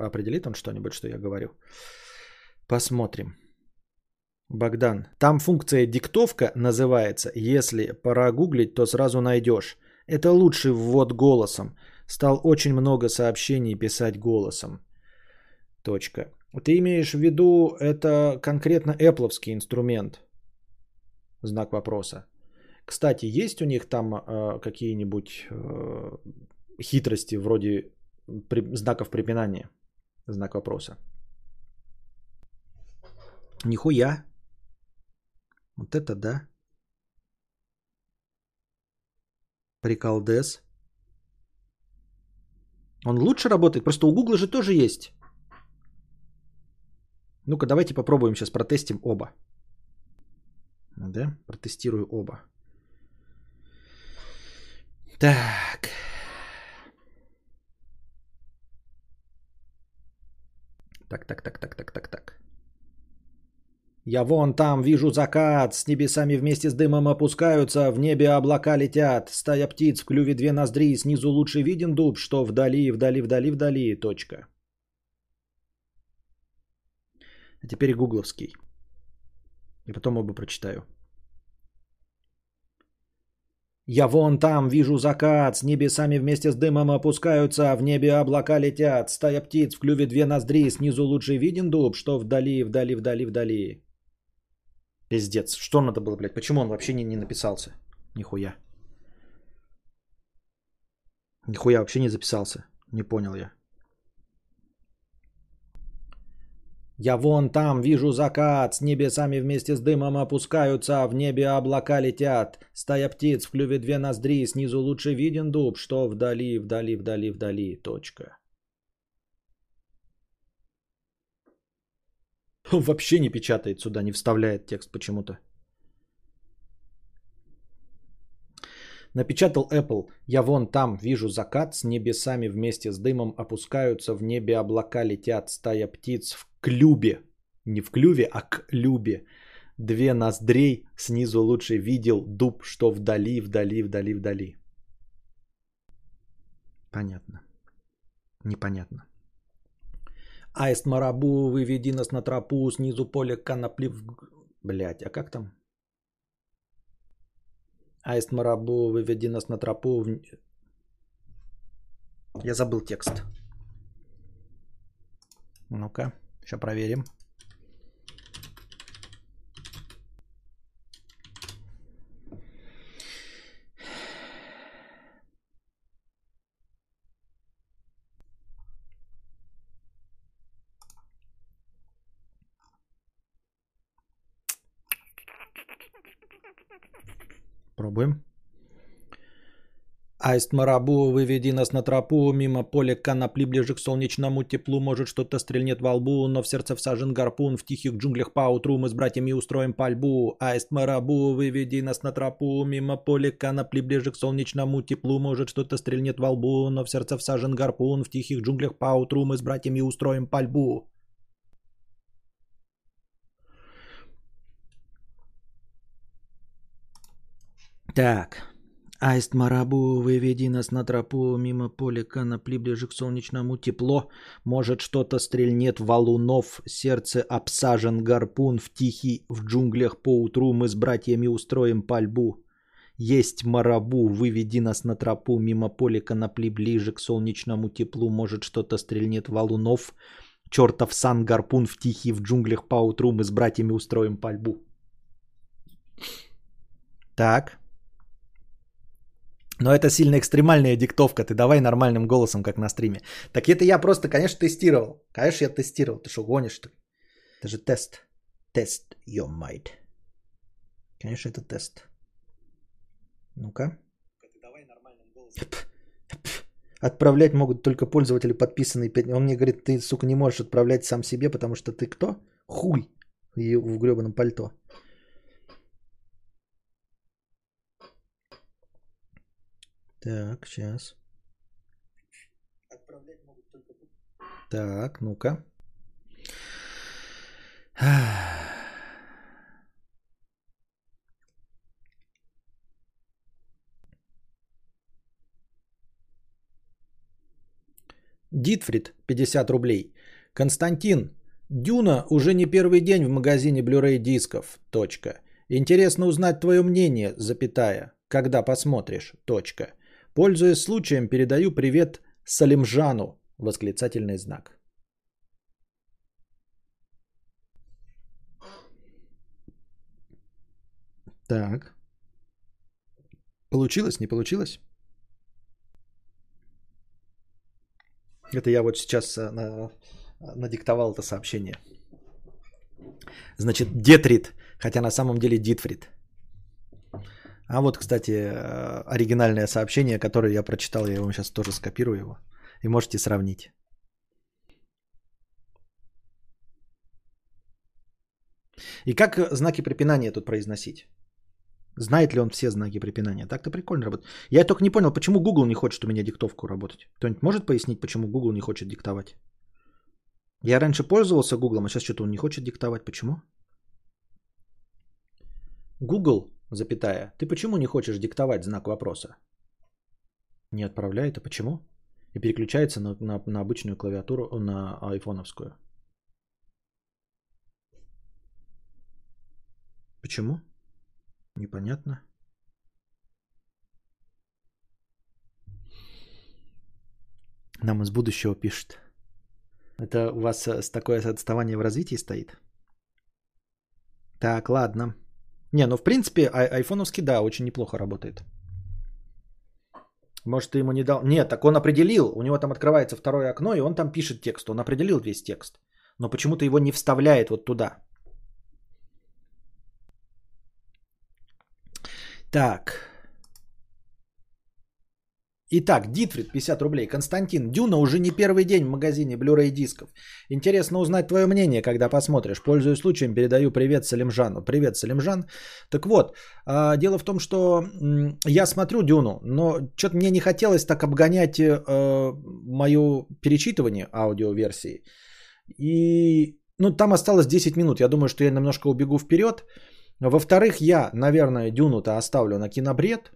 определит он что-нибудь, что я говорю. Посмотрим. Богдан, там функция диктовка называется. Если прогуглить, то сразу найдешь. Это лучший ввод голосом. Стал очень много сообщений писать голосом. Точка. Ты имеешь в виду, это конкретно Apple инструмент? Знак вопроса. Кстати, есть у них там э, какие-нибудь э, хитрости вроде при, знаков препинания? Знак вопроса. Нихуя. Вот это да. Приколдес. Он лучше работает, просто у Гугла же тоже есть. Ну-ка, давайте попробуем сейчас протестим оба. Да, протестирую оба. Так. Так, так, так, так, так, так, так. Я вон там вижу закат, с небесами вместе с дымом опускаются, в небе облака летят, стая птиц, в клюве две ноздри, снизу лучше виден дуб, что вдали, вдали, вдали, вдали, точка. А теперь гугловский. И потом оба прочитаю. Я вон там вижу закат, с небесами вместе с дымом опускаются, в небе облака летят, стая птиц, в клюве две ноздри, снизу лучше виден дуб, что вдали, вдали, вдали, вдали. Пиздец, что надо было, блядь, почему он вообще не, не написался? Нихуя. Нихуя вообще не записался, не понял я. Я вон там вижу закат, с небесами вместе с дымом опускаются, в небе облака летят. Стая птиц, в клюве две ноздри, снизу лучше виден дуб, что вдали, вдали, вдали, вдали. Точка. Он вообще не печатает сюда, не вставляет текст почему-то. Напечатал Apple. Я вон там вижу закат, с небесами вместе с дымом опускаются, в небе облака летят, стая птиц в клюбе. Не в клюве, а к любе. Две ноздрей, снизу лучше видел дуб, что вдали, вдали, вдали, вдали. Понятно. Непонятно. Аист Марабу, выведи нас на тропу, снизу поле конопли. Блять, а как там? Аист Марабу, выведи нас на тропу. Я забыл текст. Ну-ка, сейчас проверим. Аист Марабу, выведи нас на тропу, мимо поля конопли, ближе к солнечному теплу, может что-то стрельнет во лбу, но в сердце всажен гарпун, в тихих джунглях поутру мы с братьями устроим пальбу. Аист Марабу, выведи нас на тропу, мимо поля конопли, ближе к солнечному теплу, может что-то стрельнет во лбу, но в сердце всажен гарпун, в тихих джунглях поутру мы с братьями устроим пальбу. Так. Аист Марабу, выведи нас на тропу мимо поля конопли ближе к солнечному тепло. Может что-то стрельнет валунов, сердце обсажен гарпун в тихий в джунглях по утру мы с братьями устроим пальбу. Есть Марабу, выведи нас на тропу мимо поля конопли ближе к солнечному теплу. Может что-то стрельнет валунов, чертов сан гарпун в тихий в джунглях по утру мы с братьями устроим пальбу. Так. Но это сильно экстремальная диктовка. Ты давай нормальным голосом, как на стриме. Так это я просто, конечно, тестировал. Конечно, я тестировал. Ты что, гонишь? -то? Это же тест. Тест your might. Конечно, это тест. Ну-ка. Отправлять могут только пользователи, подписанные. Он мне говорит, ты, сука, не можешь отправлять сам себе, потому что ты кто? Хуй в гребаном пальто. Так, сейчас. Отправлять могут только... Так, ну-ка. Дитфрид, 50 рублей. Константин, Дюна уже не первый день в магазине Blu-ray дисков. Точка. Интересно узнать твое мнение, запятая, когда посмотришь. Точка. Пользуясь случаем, передаю привет Салимжану. Восклицательный знак. Так. Получилось, не получилось? Это я вот сейчас э, на, надиктовал это сообщение. Значит, Детрит, хотя на самом деле Дитфрид. А вот, кстати, э, оригинальное сообщение, которое я прочитал, я вам сейчас тоже скопирую его. И можете сравнить. И как знаки препинания тут произносить? Знает ли он все знаки препинания? Так-то прикольно работает. Я только не понял, почему Google не хочет у меня диктовку работать. Кто-нибудь может пояснить, почему Google не хочет диктовать? Я раньше пользовался Google, а сейчас что-то он не хочет диктовать. Почему? Google, запятая, ты почему не хочешь диктовать знак вопроса? Не отправляет, а почему? И переключается на, на, на обычную клавиатуру, на айфоновскую. Почему? Непонятно. Нам из будущего пишет. Это у вас э, такое отставание в развитии стоит? Так, ладно. Не, ну в принципе, ай- айфоновский, да, очень неплохо работает. Может, ты ему не дал... Нет, так он определил. У него там открывается второе окно, и он там пишет текст. Он определил весь текст. Но почему-то его не вставляет вот туда. Так. Итак, Дитфрид, 50 рублей. Константин, Дюна уже не первый день в магазине Blu-ray дисков. Интересно узнать твое мнение, когда посмотришь. Пользуясь случаем, передаю привет Салимжану. Привет, Салимжан. Так вот, а, дело в том, что я смотрю Дюну, но что-то мне не хотелось так обгонять э, мое перечитывание аудиоверсии. И ну, там осталось 10 минут. Я думаю, что я немножко убегу вперед. Во-вторых, я, наверное, Дюну-то оставлю на кинобред.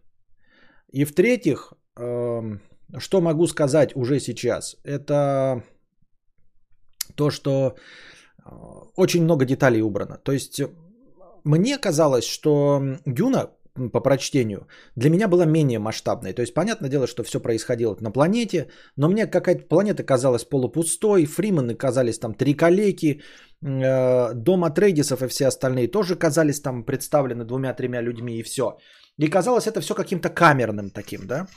И в-третьих, что могу сказать уже сейчас? Это то, что э, очень много деталей убрано. То есть мне казалось, что Дюна по прочтению для меня была менее масштабной. То есть, понятное дело, что все происходило на планете, но мне какая-то планета казалась полупустой, фримены казались там три калеки, э, дом Атрейдисов и все остальные тоже казались там представлены двумя-тремя людьми и все. И казалось это все каким-то камерным таким, да.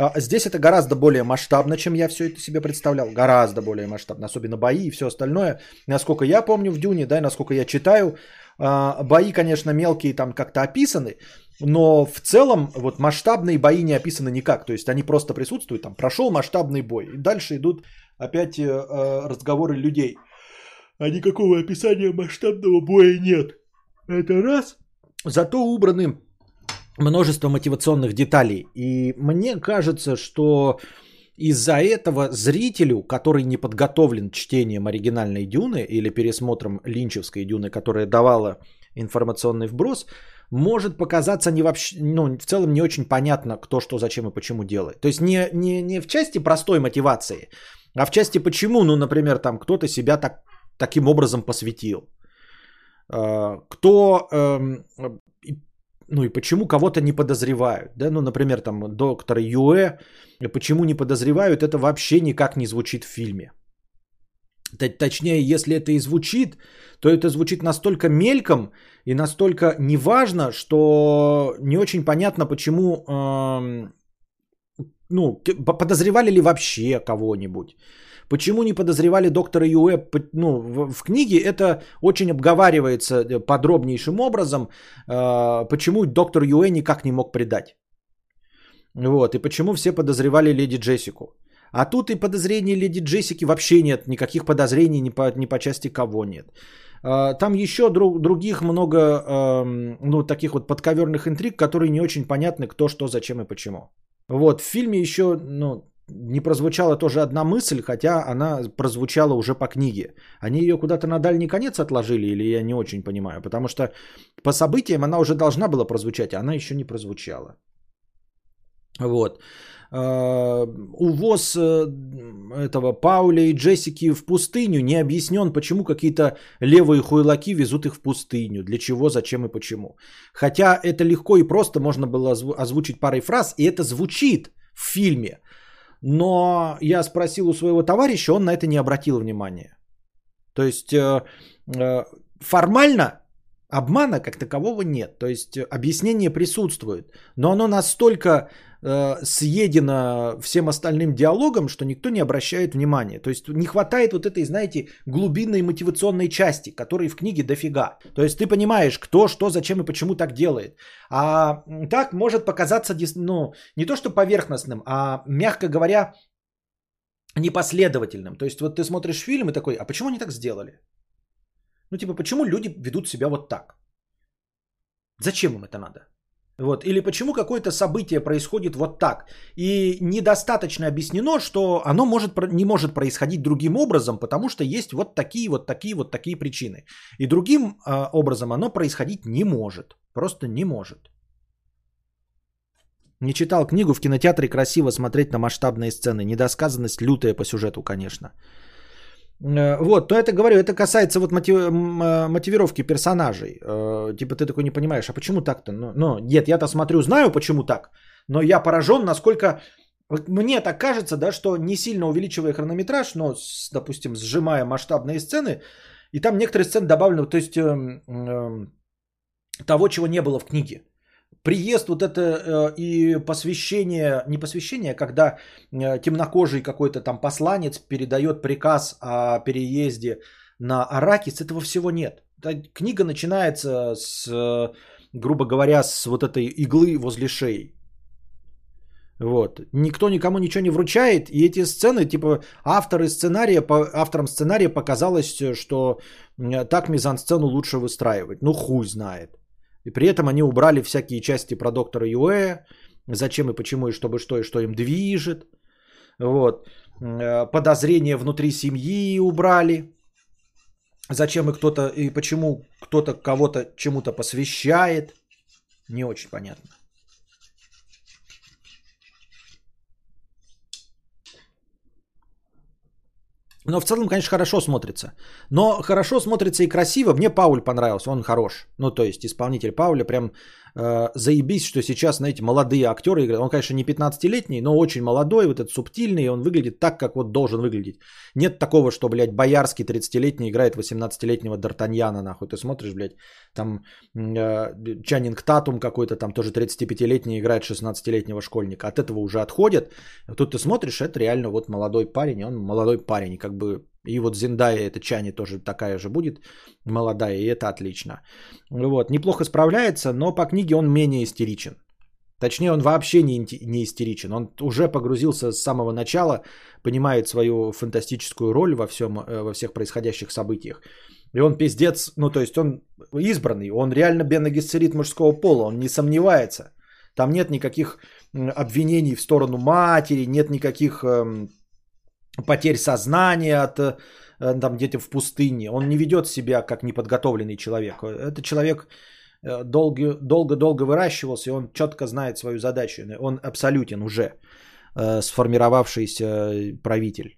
А здесь это гораздо более масштабно, чем я все это себе представлял. Гораздо более масштабно, особенно бои и все остальное. Насколько я помню в Дюне, да, и насколько я читаю, а, бои, конечно, мелкие там как-то описаны, но в целом вот масштабные бои не описаны никак. То есть они просто присутствуют, там прошел масштабный бой. И дальше идут опять э, э, разговоры людей. А никакого описания масштабного боя нет. Это раз. Зато убраны множество мотивационных деталей. И мне кажется, что из-за этого зрителю, который не подготовлен чтением оригинальной Дюны или пересмотром линчевской Дюны, которая давала информационный вброс, может показаться не вообще, ну, в целом не очень понятно, кто что, зачем и почему делает. То есть не, не, не в части простой мотивации, а в части почему, ну, например, там кто-то себя так, таким образом посвятил. А, кто, эм, ну и почему кого-то не подозревают. Да? Ну, например, там доктор Юэ, почему не подозревают, это вообще никак не звучит в фильме. Точнее, если это и звучит, то это звучит настолько мельком и настолько неважно, что не очень понятно, почему, э, ну, подозревали ли вообще кого-нибудь. Почему не подозревали доктора Юэ? Ну, в, в книге это очень обговаривается э, подробнейшим образом, э, почему доктор Юэ никак не мог предать. Вот, и почему все подозревали леди Джессику. А тут и подозрений леди Джессики вообще нет, никаких подозрений ни по, ни по части кого нет. А, там еще друг, других много, эм, ну, таких вот подковерных интриг, которые не очень понятны, кто, что, зачем и почему. Вот, в фильме еще, ну, не прозвучала тоже одна мысль, хотя она прозвучала уже по книге. Они ее куда-то на дальний конец отложили, или я не очень понимаю, потому что по событиям она уже должна была прозвучать, а она еще не прозвучала. Вот. Э, увоз э, этого Пауля и Джессики в пустыню не объяснен, почему какие-то левые хуйлаки везут их в пустыню, для чего, зачем и почему. Хотя это легко и просто можно было озвучить парой фраз, и это звучит в фильме. Но я спросил у своего товарища, он на это не обратил внимания. То есть э, формально обмана как такового нет. То есть объяснение присутствует, но оно настолько э, съедено всем остальным диалогом, что никто не обращает внимания. То есть не хватает вот этой, знаете, глубинной мотивационной части, которой в книге дофига. То есть ты понимаешь, кто, что, зачем и почему так делает. А так может показаться, ну, не то что поверхностным, а, мягко говоря, непоследовательным. То есть вот ты смотришь фильм и такой, а почему они так сделали? Ну типа, почему люди ведут себя вот так? Зачем им это надо? Вот. Или почему какое-то событие происходит вот так. И недостаточно объяснено, что оно может, не может происходить другим образом, потому что есть вот такие вот такие вот такие причины. И другим э, образом оно происходить не может. Просто не может. Не читал книгу, в кинотеатре красиво смотреть на масштабные сцены. Недосказанность лютая по сюжету, конечно. Э, вот, то это говорю, это касается вот мотив, э, мотивировки персонажей. Э, типа ты такой не понимаешь, а почему так-то? Ну, ну нет, я-то смотрю, знаю почему так, но я поражен, насколько... Мне так кажется, да, что не сильно увеличивая хронометраж, но, с, допустим, сжимая масштабные сцены, и там некоторые сцены добавлены, то есть э, э, того, чего не было в книге приезд вот это э, и посвящение, не посвящение, а когда э, темнокожий какой-то там посланец передает приказ о переезде на Аракис, этого всего нет. Книга начинается с, э, грубо говоря, с вот этой иглы возле шеи. Вот. Никто никому ничего не вручает. И эти сцены, типа, авторы сценария, по, авторам сценария показалось, что так мизансцену лучше выстраивать. Ну, хуй знает. И при этом они убрали всякие части про доктора Юэ, зачем и почему, и чтобы что, и что им движет. Вот. Э, подозрения внутри семьи убрали. Зачем и кто-то, и почему кто-то кого-то чему-то посвящает. Не очень понятно. Но в целом, конечно, хорошо смотрится. Но хорошо смотрится и красиво. Мне Пауль понравился, он хорош. Ну, то есть исполнитель Пауля прям заебись, что сейчас, знаете, молодые актеры играют. Он, конечно, не 15-летний, но очень молодой, вот этот субтильный, и он выглядит так, как вот должен выглядеть. Нет такого, что, блядь, Боярский 30-летний играет 18-летнего Д'Артаньяна, нахуй. Ты смотришь, блядь, там э, Чанинг Татум какой-то там тоже 35-летний играет 16-летнего школьника. От этого уже отходят. Тут ты смотришь, это реально вот молодой парень, он молодой парень, как бы и вот Зиндая, это Чани тоже такая же будет, молодая, и это отлично. Вот, неплохо справляется, но по книге он менее истеричен. Точнее, он вообще не, не истеричен. Он уже погрузился с самого начала, понимает свою фантастическую роль во, всем, э, во всех происходящих событиях. И он пиздец, ну то есть он избранный, он реально бенегессерит мужского пола, он не сомневается. Там нет никаких обвинений в сторону матери, нет никаких эм, потерь сознания от э, там где-то в пустыне. Он не ведет себя как неподготовленный человек. Это человек э, долго-долго выращивался, и он четко знает свою задачу. Он абсолютен уже э, сформировавшийся правитель,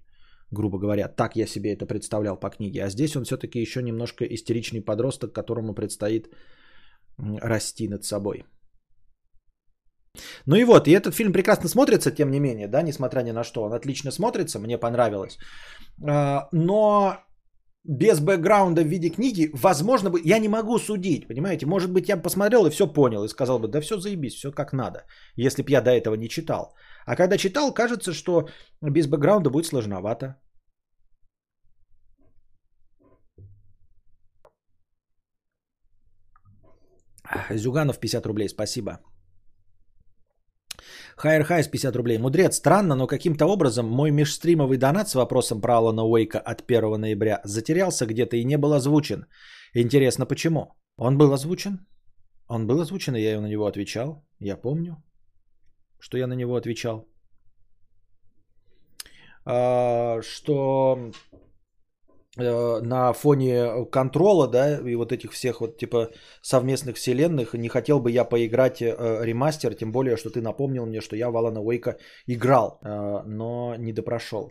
грубо говоря. Так я себе это представлял по книге. А здесь он все-таки еще немножко истеричный подросток, которому предстоит расти над собой. Ну и вот, и этот фильм прекрасно смотрится, тем не менее, да, несмотря ни на что. Он отлично смотрится, мне понравилось. А, но без бэкграунда в виде книги, возможно, бы, я не могу судить, понимаете? Может быть, я посмотрел и все понял, и сказал бы, да все заебись, все как надо, если бы я до этого не читал. А когда читал, кажется, что без бэкграунда будет сложновато. Зюганов 50 рублей, спасибо. Хайер Хайс 50 рублей. Мудрец, странно, но каким-то образом мой межстримовый донат с вопросом про Алана Уэйка от 1 ноября затерялся где-то и не был озвучен. Интересно, почему? Он был озвучен? Он был озвучен, и я на него отвечал. Я помню, что я на него отвечал. А, что на фоне контрола, да, и вот этих всех вот типа совместных вселенных, не хотел бы я поиграть э, ремастер, тем более, что ты напомнил мне, что я в Алана Уэйка играл, э, но не допрошел.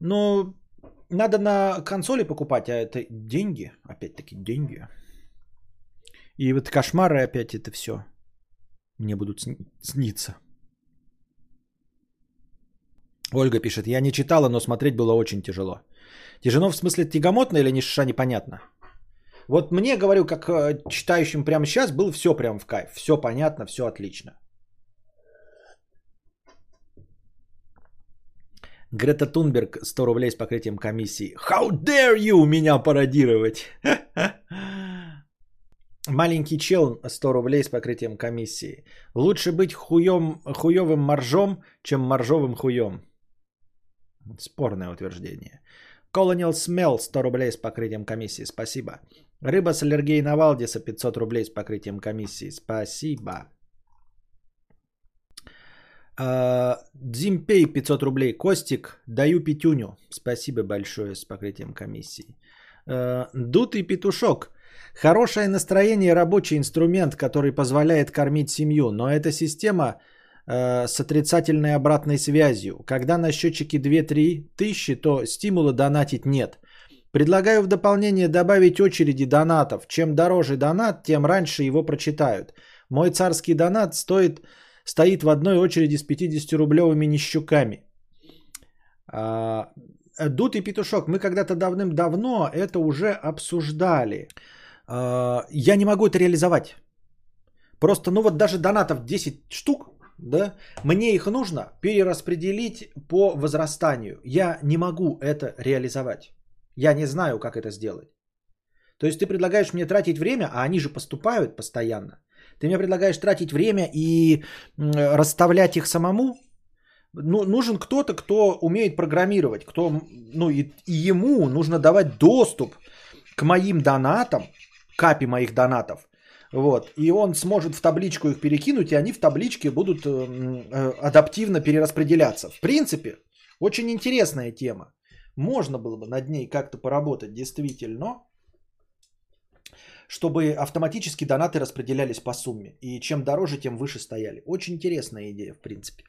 Но надо на консоли покупать, а это деньги, опять-таки деньги. И вот кошмары опять это все мне будут сниться. Ольга пишет, я не читала, но смотреть было очень тяжело. Тяжело в смысле тягомотно или ни шиша непонятно? Вот мне, говорю, как э, читающим прямо сейчас, было все прям в кайф. Все понятно, все отлично. Грета Тунберг 100 рублей с покрытием комиссии. How dare you меня пародировать? Маленький чел 100 рублей с покрытием комиссии. Лучше быть хуем, хуевым моржом, чем моржовым хуем. Спорное утверждение. Colonial Smell 100 рублей с покрытием комиссии. Спасибо. Рыба с аллергией на Валдиса 500 рублей с покрытием комиссии. Спасибо. Дзимпей 500 рублей. Костик, даю пятюню. Спасибо большое с покрытием комиссии. Дутый петушок. Хорошее настроение рабочий инструмент, который позволяет кормить семью, но эта система Э, с отрицательной обратной связью. Когда на счетчике 2-3 тысячи, то стимула донатить нет. Предлагаю в дополнение добавить очереди донатов. Чем дороже донат, тем раньше его прочитают. Мой царский донат стоит, стоит в одной очереди с 50-рублевыми нищуками. А, Дутый петушок, мы когда-то давным-давно это уже обсуждали. А, я не могу это реализовать. Просто, ну вот даже донатов 10 штук, да, мне их нужно перераспределить по возрастанию. Я не могу это реализовать. Я не знаю, как это сделать. То есть ты предлагаешь мне тратить время, а они же поступают постоянно. Ты мне предлагаешь тратить время и расставлять их самому. Ну, нужен кто-то, кто умеет программировать, кто, ну и, и ему нужно давать доступ к моим донатам, капе моих донатов, вот. И он сможет в табличку их перекинуть, и они в табличке будут э, э, адаптивно перераспределяться. В принципе, очень интересная тема. Можно было бы над ней как-то поработать действительно, чтобы автоматически донаты распределялись по сумме. И чем дороже, тем выше стояли. Очень интересная идея, в принципе.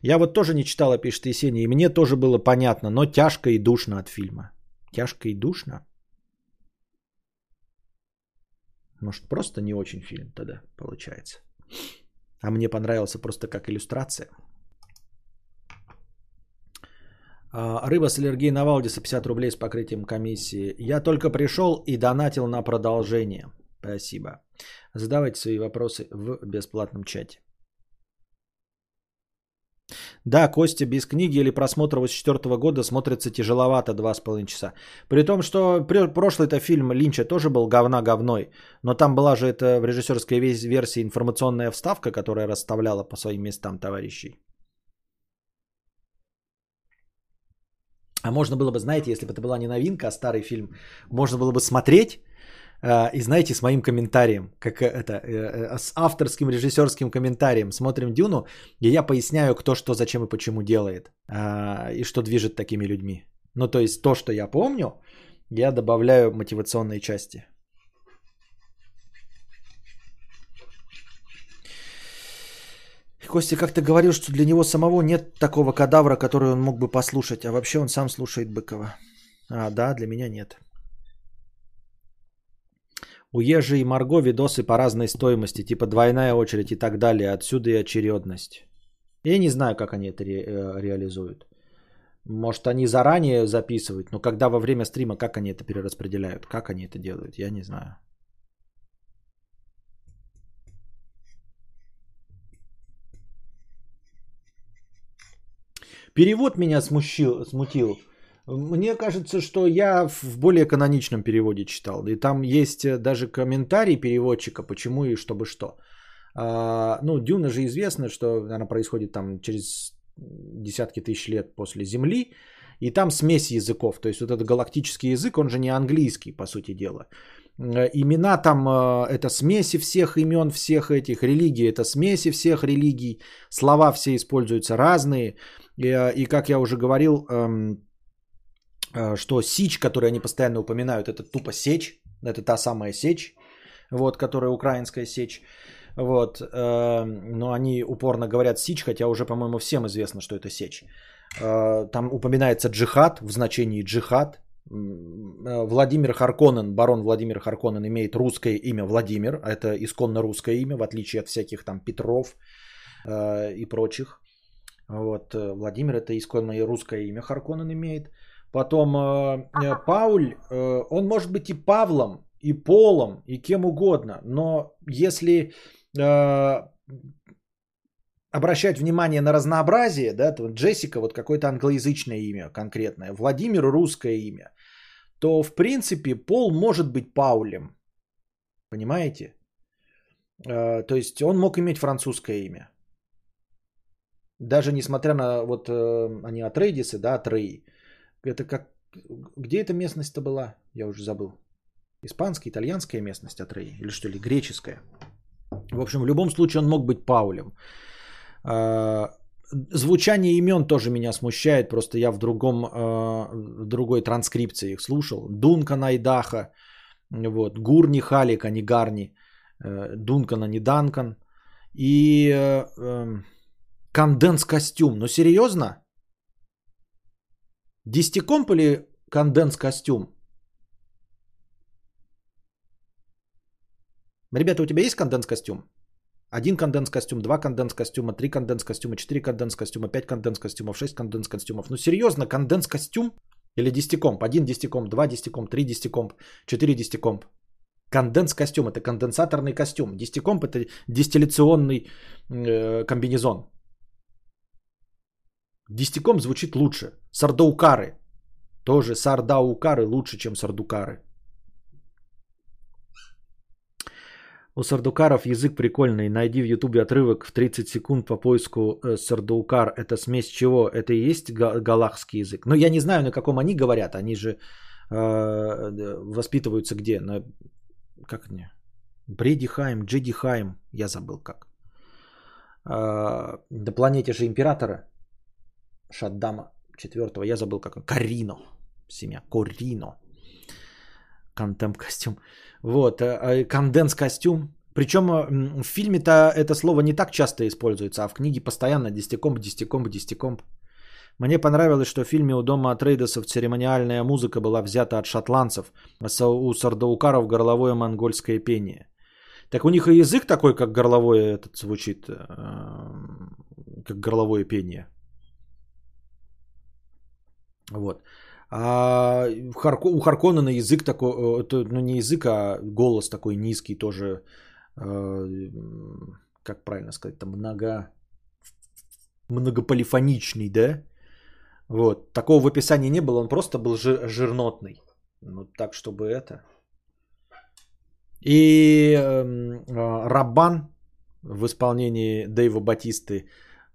Я вот тоже не читала, пишет Есения, и мне тоже было понятно, но тяжко и душно от фильма. Тяжко и душно? Может, просто не очень фильм тогда получается. А мне понравился просто как иллюстрация. А, рыба с аллергией на Валдиса 50 рублей с покрытием комиссии. Я только пришел и донатил на продолжение. Спасибо. Задавайте свои вопросы в бесплатном чате. Да, Костя без книги или просмотра 84 года смотрится тяжеловато 2,5 часа. При том, что прошлый-то фильм Линча тоже был говна говной, но там была же это в режиссерской версии информационная вставка, которая расставляла по своим местам товарищей. А можно было бы, знаете, если бы это была не новинка, а старый фильм, можно было бы смотреть и знаете, с моим комментарием, как это, э, э, с авторским режиссерским комментарием смотрим Дюну, и я поясняю, кто что, зачем и почему делает, а, и что движет такими людьми. Ну, то есть то, что я помню, я добавляю мотивационные части. Костя как-то говорил, что для него самого нет такого кадавра, который он мог бы послушать, а вообще он сам слушает Быкова. А, да, для меня нет. У Ежи и Марго видосы по разной стоимости, типа двойная очередь и так далее. Отсюда и очередность. Я не знаю, как они это ре- э, реализуют. Может, они заранее записывают, но когда во время стрима, как они это перераспределяют, как они это делают, я не знаю. Перевод меня смущил, смутил. Мне кажется, что я в более каноничном переводе читал. И там есть э, даже комментарий переводчика, почему и чтобы что. А, ну, Дюна же известно, что она происходит там через десятки тысяч лет после Земли. И там смесь языков. То есть вот этот галактический язык, он же не английский, по сути дела. Э, имена там э, это смеси всех имен, всех этих религий, это смеси всех религий. Слова все используются разные. И, и как я уже говорил, эм, что сич, который они постоянно упоминают, это тупо сечь, это та самая сечь, вот, которая украинская сечь. Вот, э, но они упорно говорят сич, хотя уже, по-моему, всем известно, что это сечь. Э, там упоминается джихад в значении джихад. Владимир Харконен, барон Владимир Харконен имеет русское имя Владимир, это исконно русское имя, в отличие от всяких там Петров и прочих. Вот, Владимир это исконно русское имя Харконен имеет. Потом э, э, Пауль, э, он может быть и Павлом, и Полом, и кем угодно. Но если э, обращать внимание на разнообразие, да, то Джессика вот какое-то англоязычное имя конкретное, Владимир русское имя, то в принципе Пол может быть Паулем. Понимаете? Э, то есть он мог иметь французское имя. Даже несмотря на вот э, они от Рейдисы, да, от Рей, это как... Где эта местность-то была? Я уже забыл. Испанская, итальянская местность от Рей? Или что ли, греческая? В общем, в любом случае он мог быть Паулем. А, звучание имен тоже меня смущает. Просто я в, другом, а, в другой транскрипции их слушал. Дункан Айдаха. Вот. Гурни Халик, а не Гарни. Э, Дункан, а не Данкан. И э, эм, конденс костюм. Ну серьезно? Десятикомп или конденс костюм? Ребята, у тебя есть конденс костюм? Один конденс костюм, два конденс костюма, три конденс костюма, четыре конденс костюма, пять конденс костюмов, шесть конденс костюмов. Ну серьезно, конденс костюм или десятикомп? Один десятикомп, два десятикомп, три десятикомп, четыре десятикомп. Конденс костюм это конденсаторный костюм. Десятикомп это дистилляционный э, комбинезон. Дистиком звучит лучше. Сардаукары. Тоже сардаукары лучше, чем сардукары. У сардукаров язык прикольный. Найди в ютубе отрывок в 30 секунд по поиску э, сардукар. Это смесь чего? Это и есть галахский язык? Но я не знаю, на каком они говорят. Они же э, воспитываются где? На, как не? Бредихайм, Джедихайм. Я забыл как. Э, на планете же императора. Шаддама четвертого. Я забыл как. Карино. Семья. Корино. Контемп костюм. Вот. Э, э, конденс костюм. Причем в фильме-то это слово не так часто используется, а в книге постоянно десятикомп, десятикомп, десятикомп. Мне понравилось, что в фильме у дома Атрейдесов церемониальная музыка была взята от шотландцев, а у сардаукаров горловое монгольское пение. Так у них и язык такой, как горловое этот звучит, э, как горловое пение. Вот. А у Харконнена язык такой, э, ну не язык, а голос такой низкий тоже, э, как правильно сказать, там много, многополифоничный, да? Вот. Такого в описании не было, он просто был жирнотный. Ну, так, чтобы это. И э, Раббан в исполнении Дэйва Батисты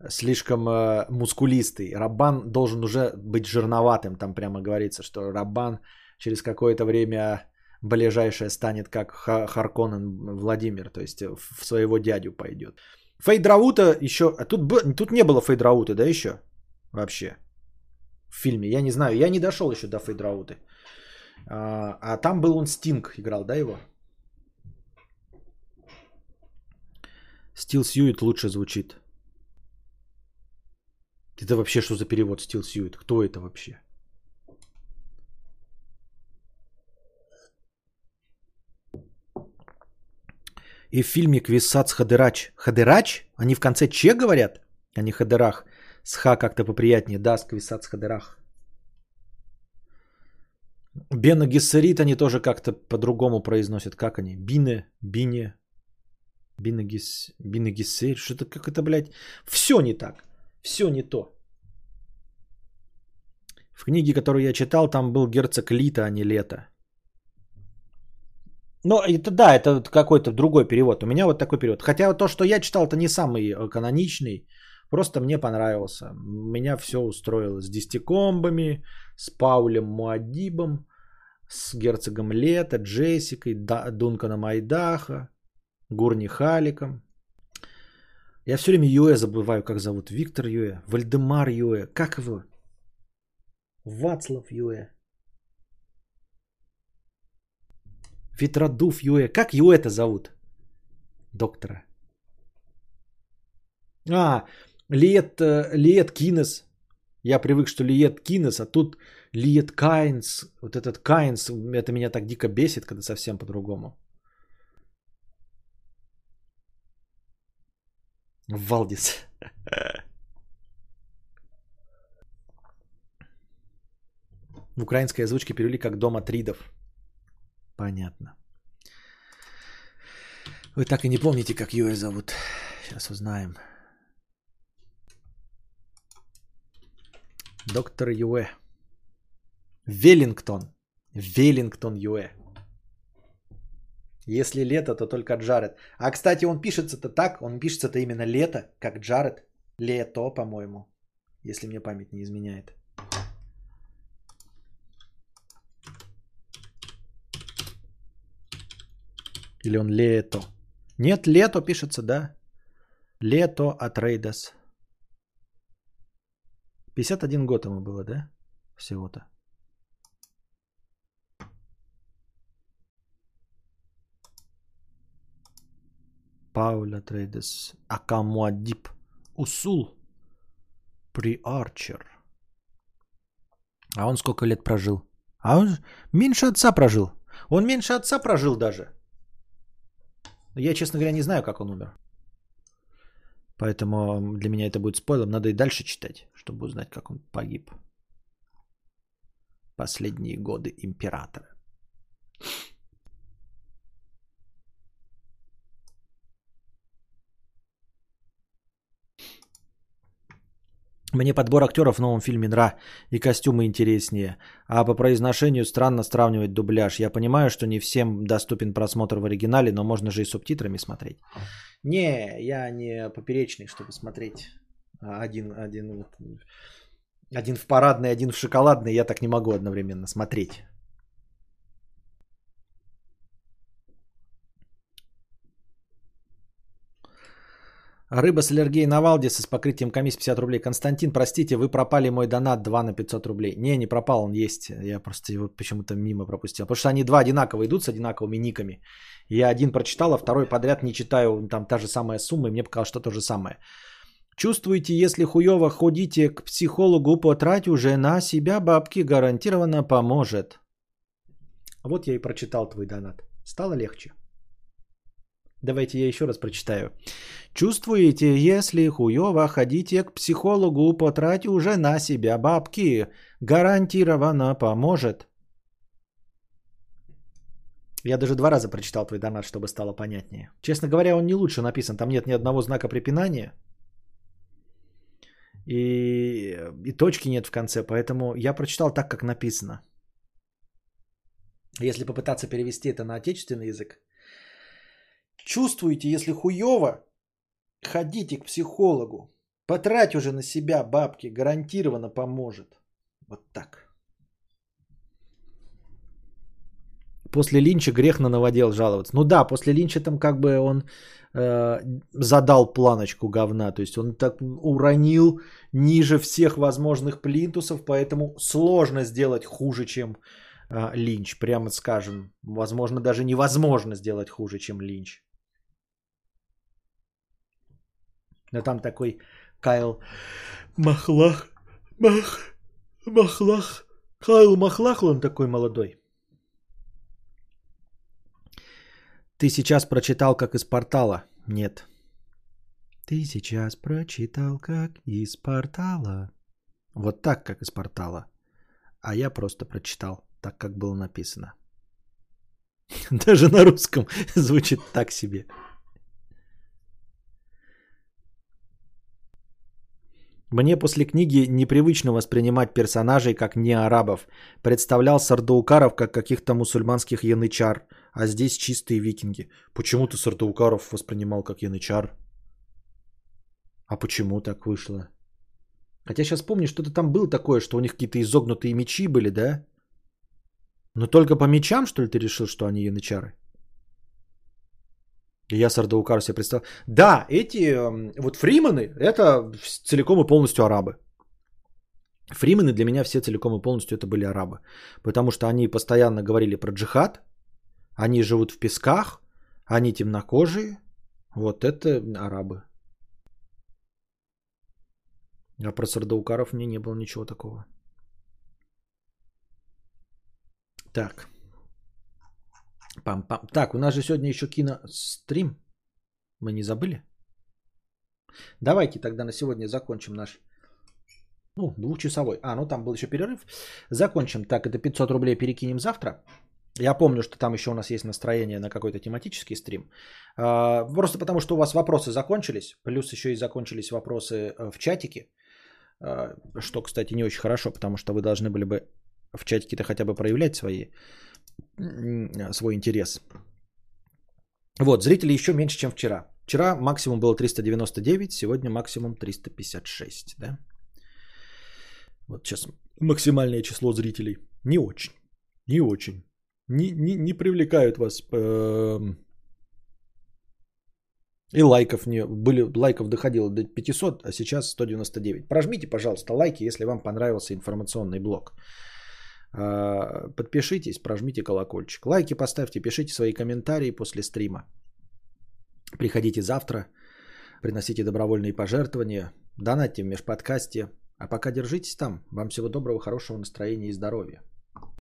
слишком э, мускулистый. Рабан должен уже быть жирноватым. Там прямо говорится, что Рабан через какое-то время ближайшее станет как Харконен Владимир, то есть в своего дядю пойдет. Фейдраута еще... А тут, тут не было Фейдраута, да, еще? Вообще. В фильме. Я не знаю. Я не дошел еще до Фейдрауты. А, а там был он Стинг играл, да, его? Стил Сьюит лучше звучит. Это вообще что за перевод Steel Suit? Кто это вообще? И в фильме Квисац Хадырач. Хадырач? Они в конце Че говорят? А не Хадырах. С Х как-то поприятнее. Да, с Квисац Хадырах. Бена Гессерит они тоже как-то по-другому произносят. Как они? Бине, Бине, Бине Гессерит. Что-то как это, блядь. Все не так. Все не то. В книге, которую я читал, там был герцог Лита, а не Лето. Но это да, это какой-то другой перевод. У меня вот такой перевод. Хотя то, что я читал, это не самый э, каноничный. Просто мне понравился. Меня все устроило с десятикомбами, с Паулем Муадибом, с герцогом Лето, Джессикой, Дунканом Айдаха, Гурни Халиком. Я все время Юэ забываю, как зовут. Виктор Юэ, Вальдемар Юэ. Как его? Вацлав Юэ. Ветродув Юэ. Как Юэ-то зовут? Доктора. А, Лиет, э, Лиет Кинес. Я привык, что Лиет Кинес, а тут Лиет Кайнс. Вот этот Кайнс, это меня так дико бесит, когда совсем по-другому. Валдис. В украинской озвучке перевели как «Дом Атридов». Понятно. Вы так и не помните, как ее зовут. Сейчас узнаем. Доктор Юэ. Веллингтон. Веллингтон Юэ. Если лето, то только Джаред. А, кстати, он пишется-то так, он пишется-то именно лето, как Джаред. Лето, по-моему. Если мне память не изменяет. Или он лето? Нет, лето пишется, да. Лето от Рейдас. 51 год ему было, да? Всего-то. Пауля Трейдес. Акамуадип. Усул. При Арчер. А он сколько лет прожил? А он меньше отца прожил. Он меньше отца прожил даже. Я, честно говоря, не знаю, как он умер. Поэтому для меня это будет спойлом. Надо и дальше читать, чтобы узнать, как он погиб. Последние годы императора. Мне подбор актеров в новом фильме нра и костюмы интереснее. А по произношению странно сравнивать дубляж. Я понимаю, что не всем доступен просмотр в оригинале, но можно же и субтитрами смотреть. Не, я не поперечный, чтобы смотреть один, один, один в парадный, один в шоколадный. Я так не могу одновременно смотреть. Рыба с аллергией на Валдиса с покрытием комиссии 50 рублей. Константин, простите, вы пропали мой донат 2 на 500 рублей. Не, не пропал, он есть. Я просто его почему-то мимо пропустил. Потому что они два одинаково идут с одинаковыми никами. Я один прочитал, а второй подряд не читаю. Там та же самая сумма, и мне показалось, что то же самое. Чувствуете, если хуево ходите к психологу, потратить уже на себя бабки гарантированно поможет. Вот я и прочитал твой донат. Стало легче. Давайте я еще раз прочитаю. Чувствуете, если хуево ходите к психологу, потратьте уже на себя бабки. Гарантированно поможет. Я даже два раза прочитал твой донат, чтобы стало понятнее. Честно говоря, он не лучше написан. Там нет ни одного знака препинания. И, и точки нет в конце. Поэтому я прочитал так, как написано. Если попытаться перевести это на отечественный язык, Чувствуете, если хуево, ходите к психологу. Потрать уже на себя бабки, гарантированно поможет. Вот так. После Линча грех на новодел жаловаться. Ну да, после Линча там как бы он э, задал планочку говна. То есть он так уронил ниже всех возможных плинтусов, поэтому сложно сделать хуже, чем э, Линч. Прямо скажем, возможно, даже невозможно сделать хуже, чем Линч. Но там такой Кайл Махлах, Мах, Махлах, Кайл Махлах, он такой молодой. Ты сейчас прочитал, как из портала. Нет. Ты сейчас прочитал, как из портала. Вот так, как из портала. А я просто прочитал, так, как было написано. Даже на русском звучит так себе. Мне после книги непривычно воспринимать персонажей как не арабов. Представлял сардаукаров как каких-то мусульманских янычар, а здесь чистые викинги. Почему ты сардаукаров воспринимал как янычар? А почему так вышло? Хотя сейчас помню, что-то там было такое, что у них какие-то изогнутые мечи были, да? Но только по мечам, что ли, ты решил, что они янычары? Я Сардаукар себе представил. Да, эти эм, вот фриманы, это целиком и полностью арабы. Фримены для меня все целиком и полностью это были арабы. Потому что они постоянно говорили про джихад. Они живут в песках. Они темнокожие. Вот это арабы. А про Сардаукаров мне не было ничего такого. Так. Пам-пам. Так, у нас же сегодня еще кинострим. Мы не забыли? Давайте тогда на сегодня закончим наш ну, двухчасовой. А, ну там был еще перерыв. Закончим. Так, это 500 рублей перекинем завтра. Я помню, что там еще у нас есть настроение на какой-то тематический стрим. А, просто потому, что у вас вопросы закончились. Плюс еще и закончились вопросы э, в чатике. А, что, кстати, не очень хорошо, потому что вы должны были бы в чатике-то хотя бы проявлять свои свой интерес. Вот, зрителей еще меньше, чем вчера. Вчера максимум было 399, сегодня максимум 356, да? Вот сейчас максимальное число зрителей. Не очень, не очень. Не, не, не привлекают вас э, и лайков не были, лайков доходило до 500, а сейчас 199. Прожмите, пожалуйста, лайки, если вам понравился информационный блог. А, подпишитесь, прожмите колокольчик. Лайки поставьте, пишите свои комментарии после стрима. Приходите завтра, приносите добровольные пожертвования, донатьте в межподкасте. А пока держитесь там. Вам всего доброго, хорошего настроения и здоровья.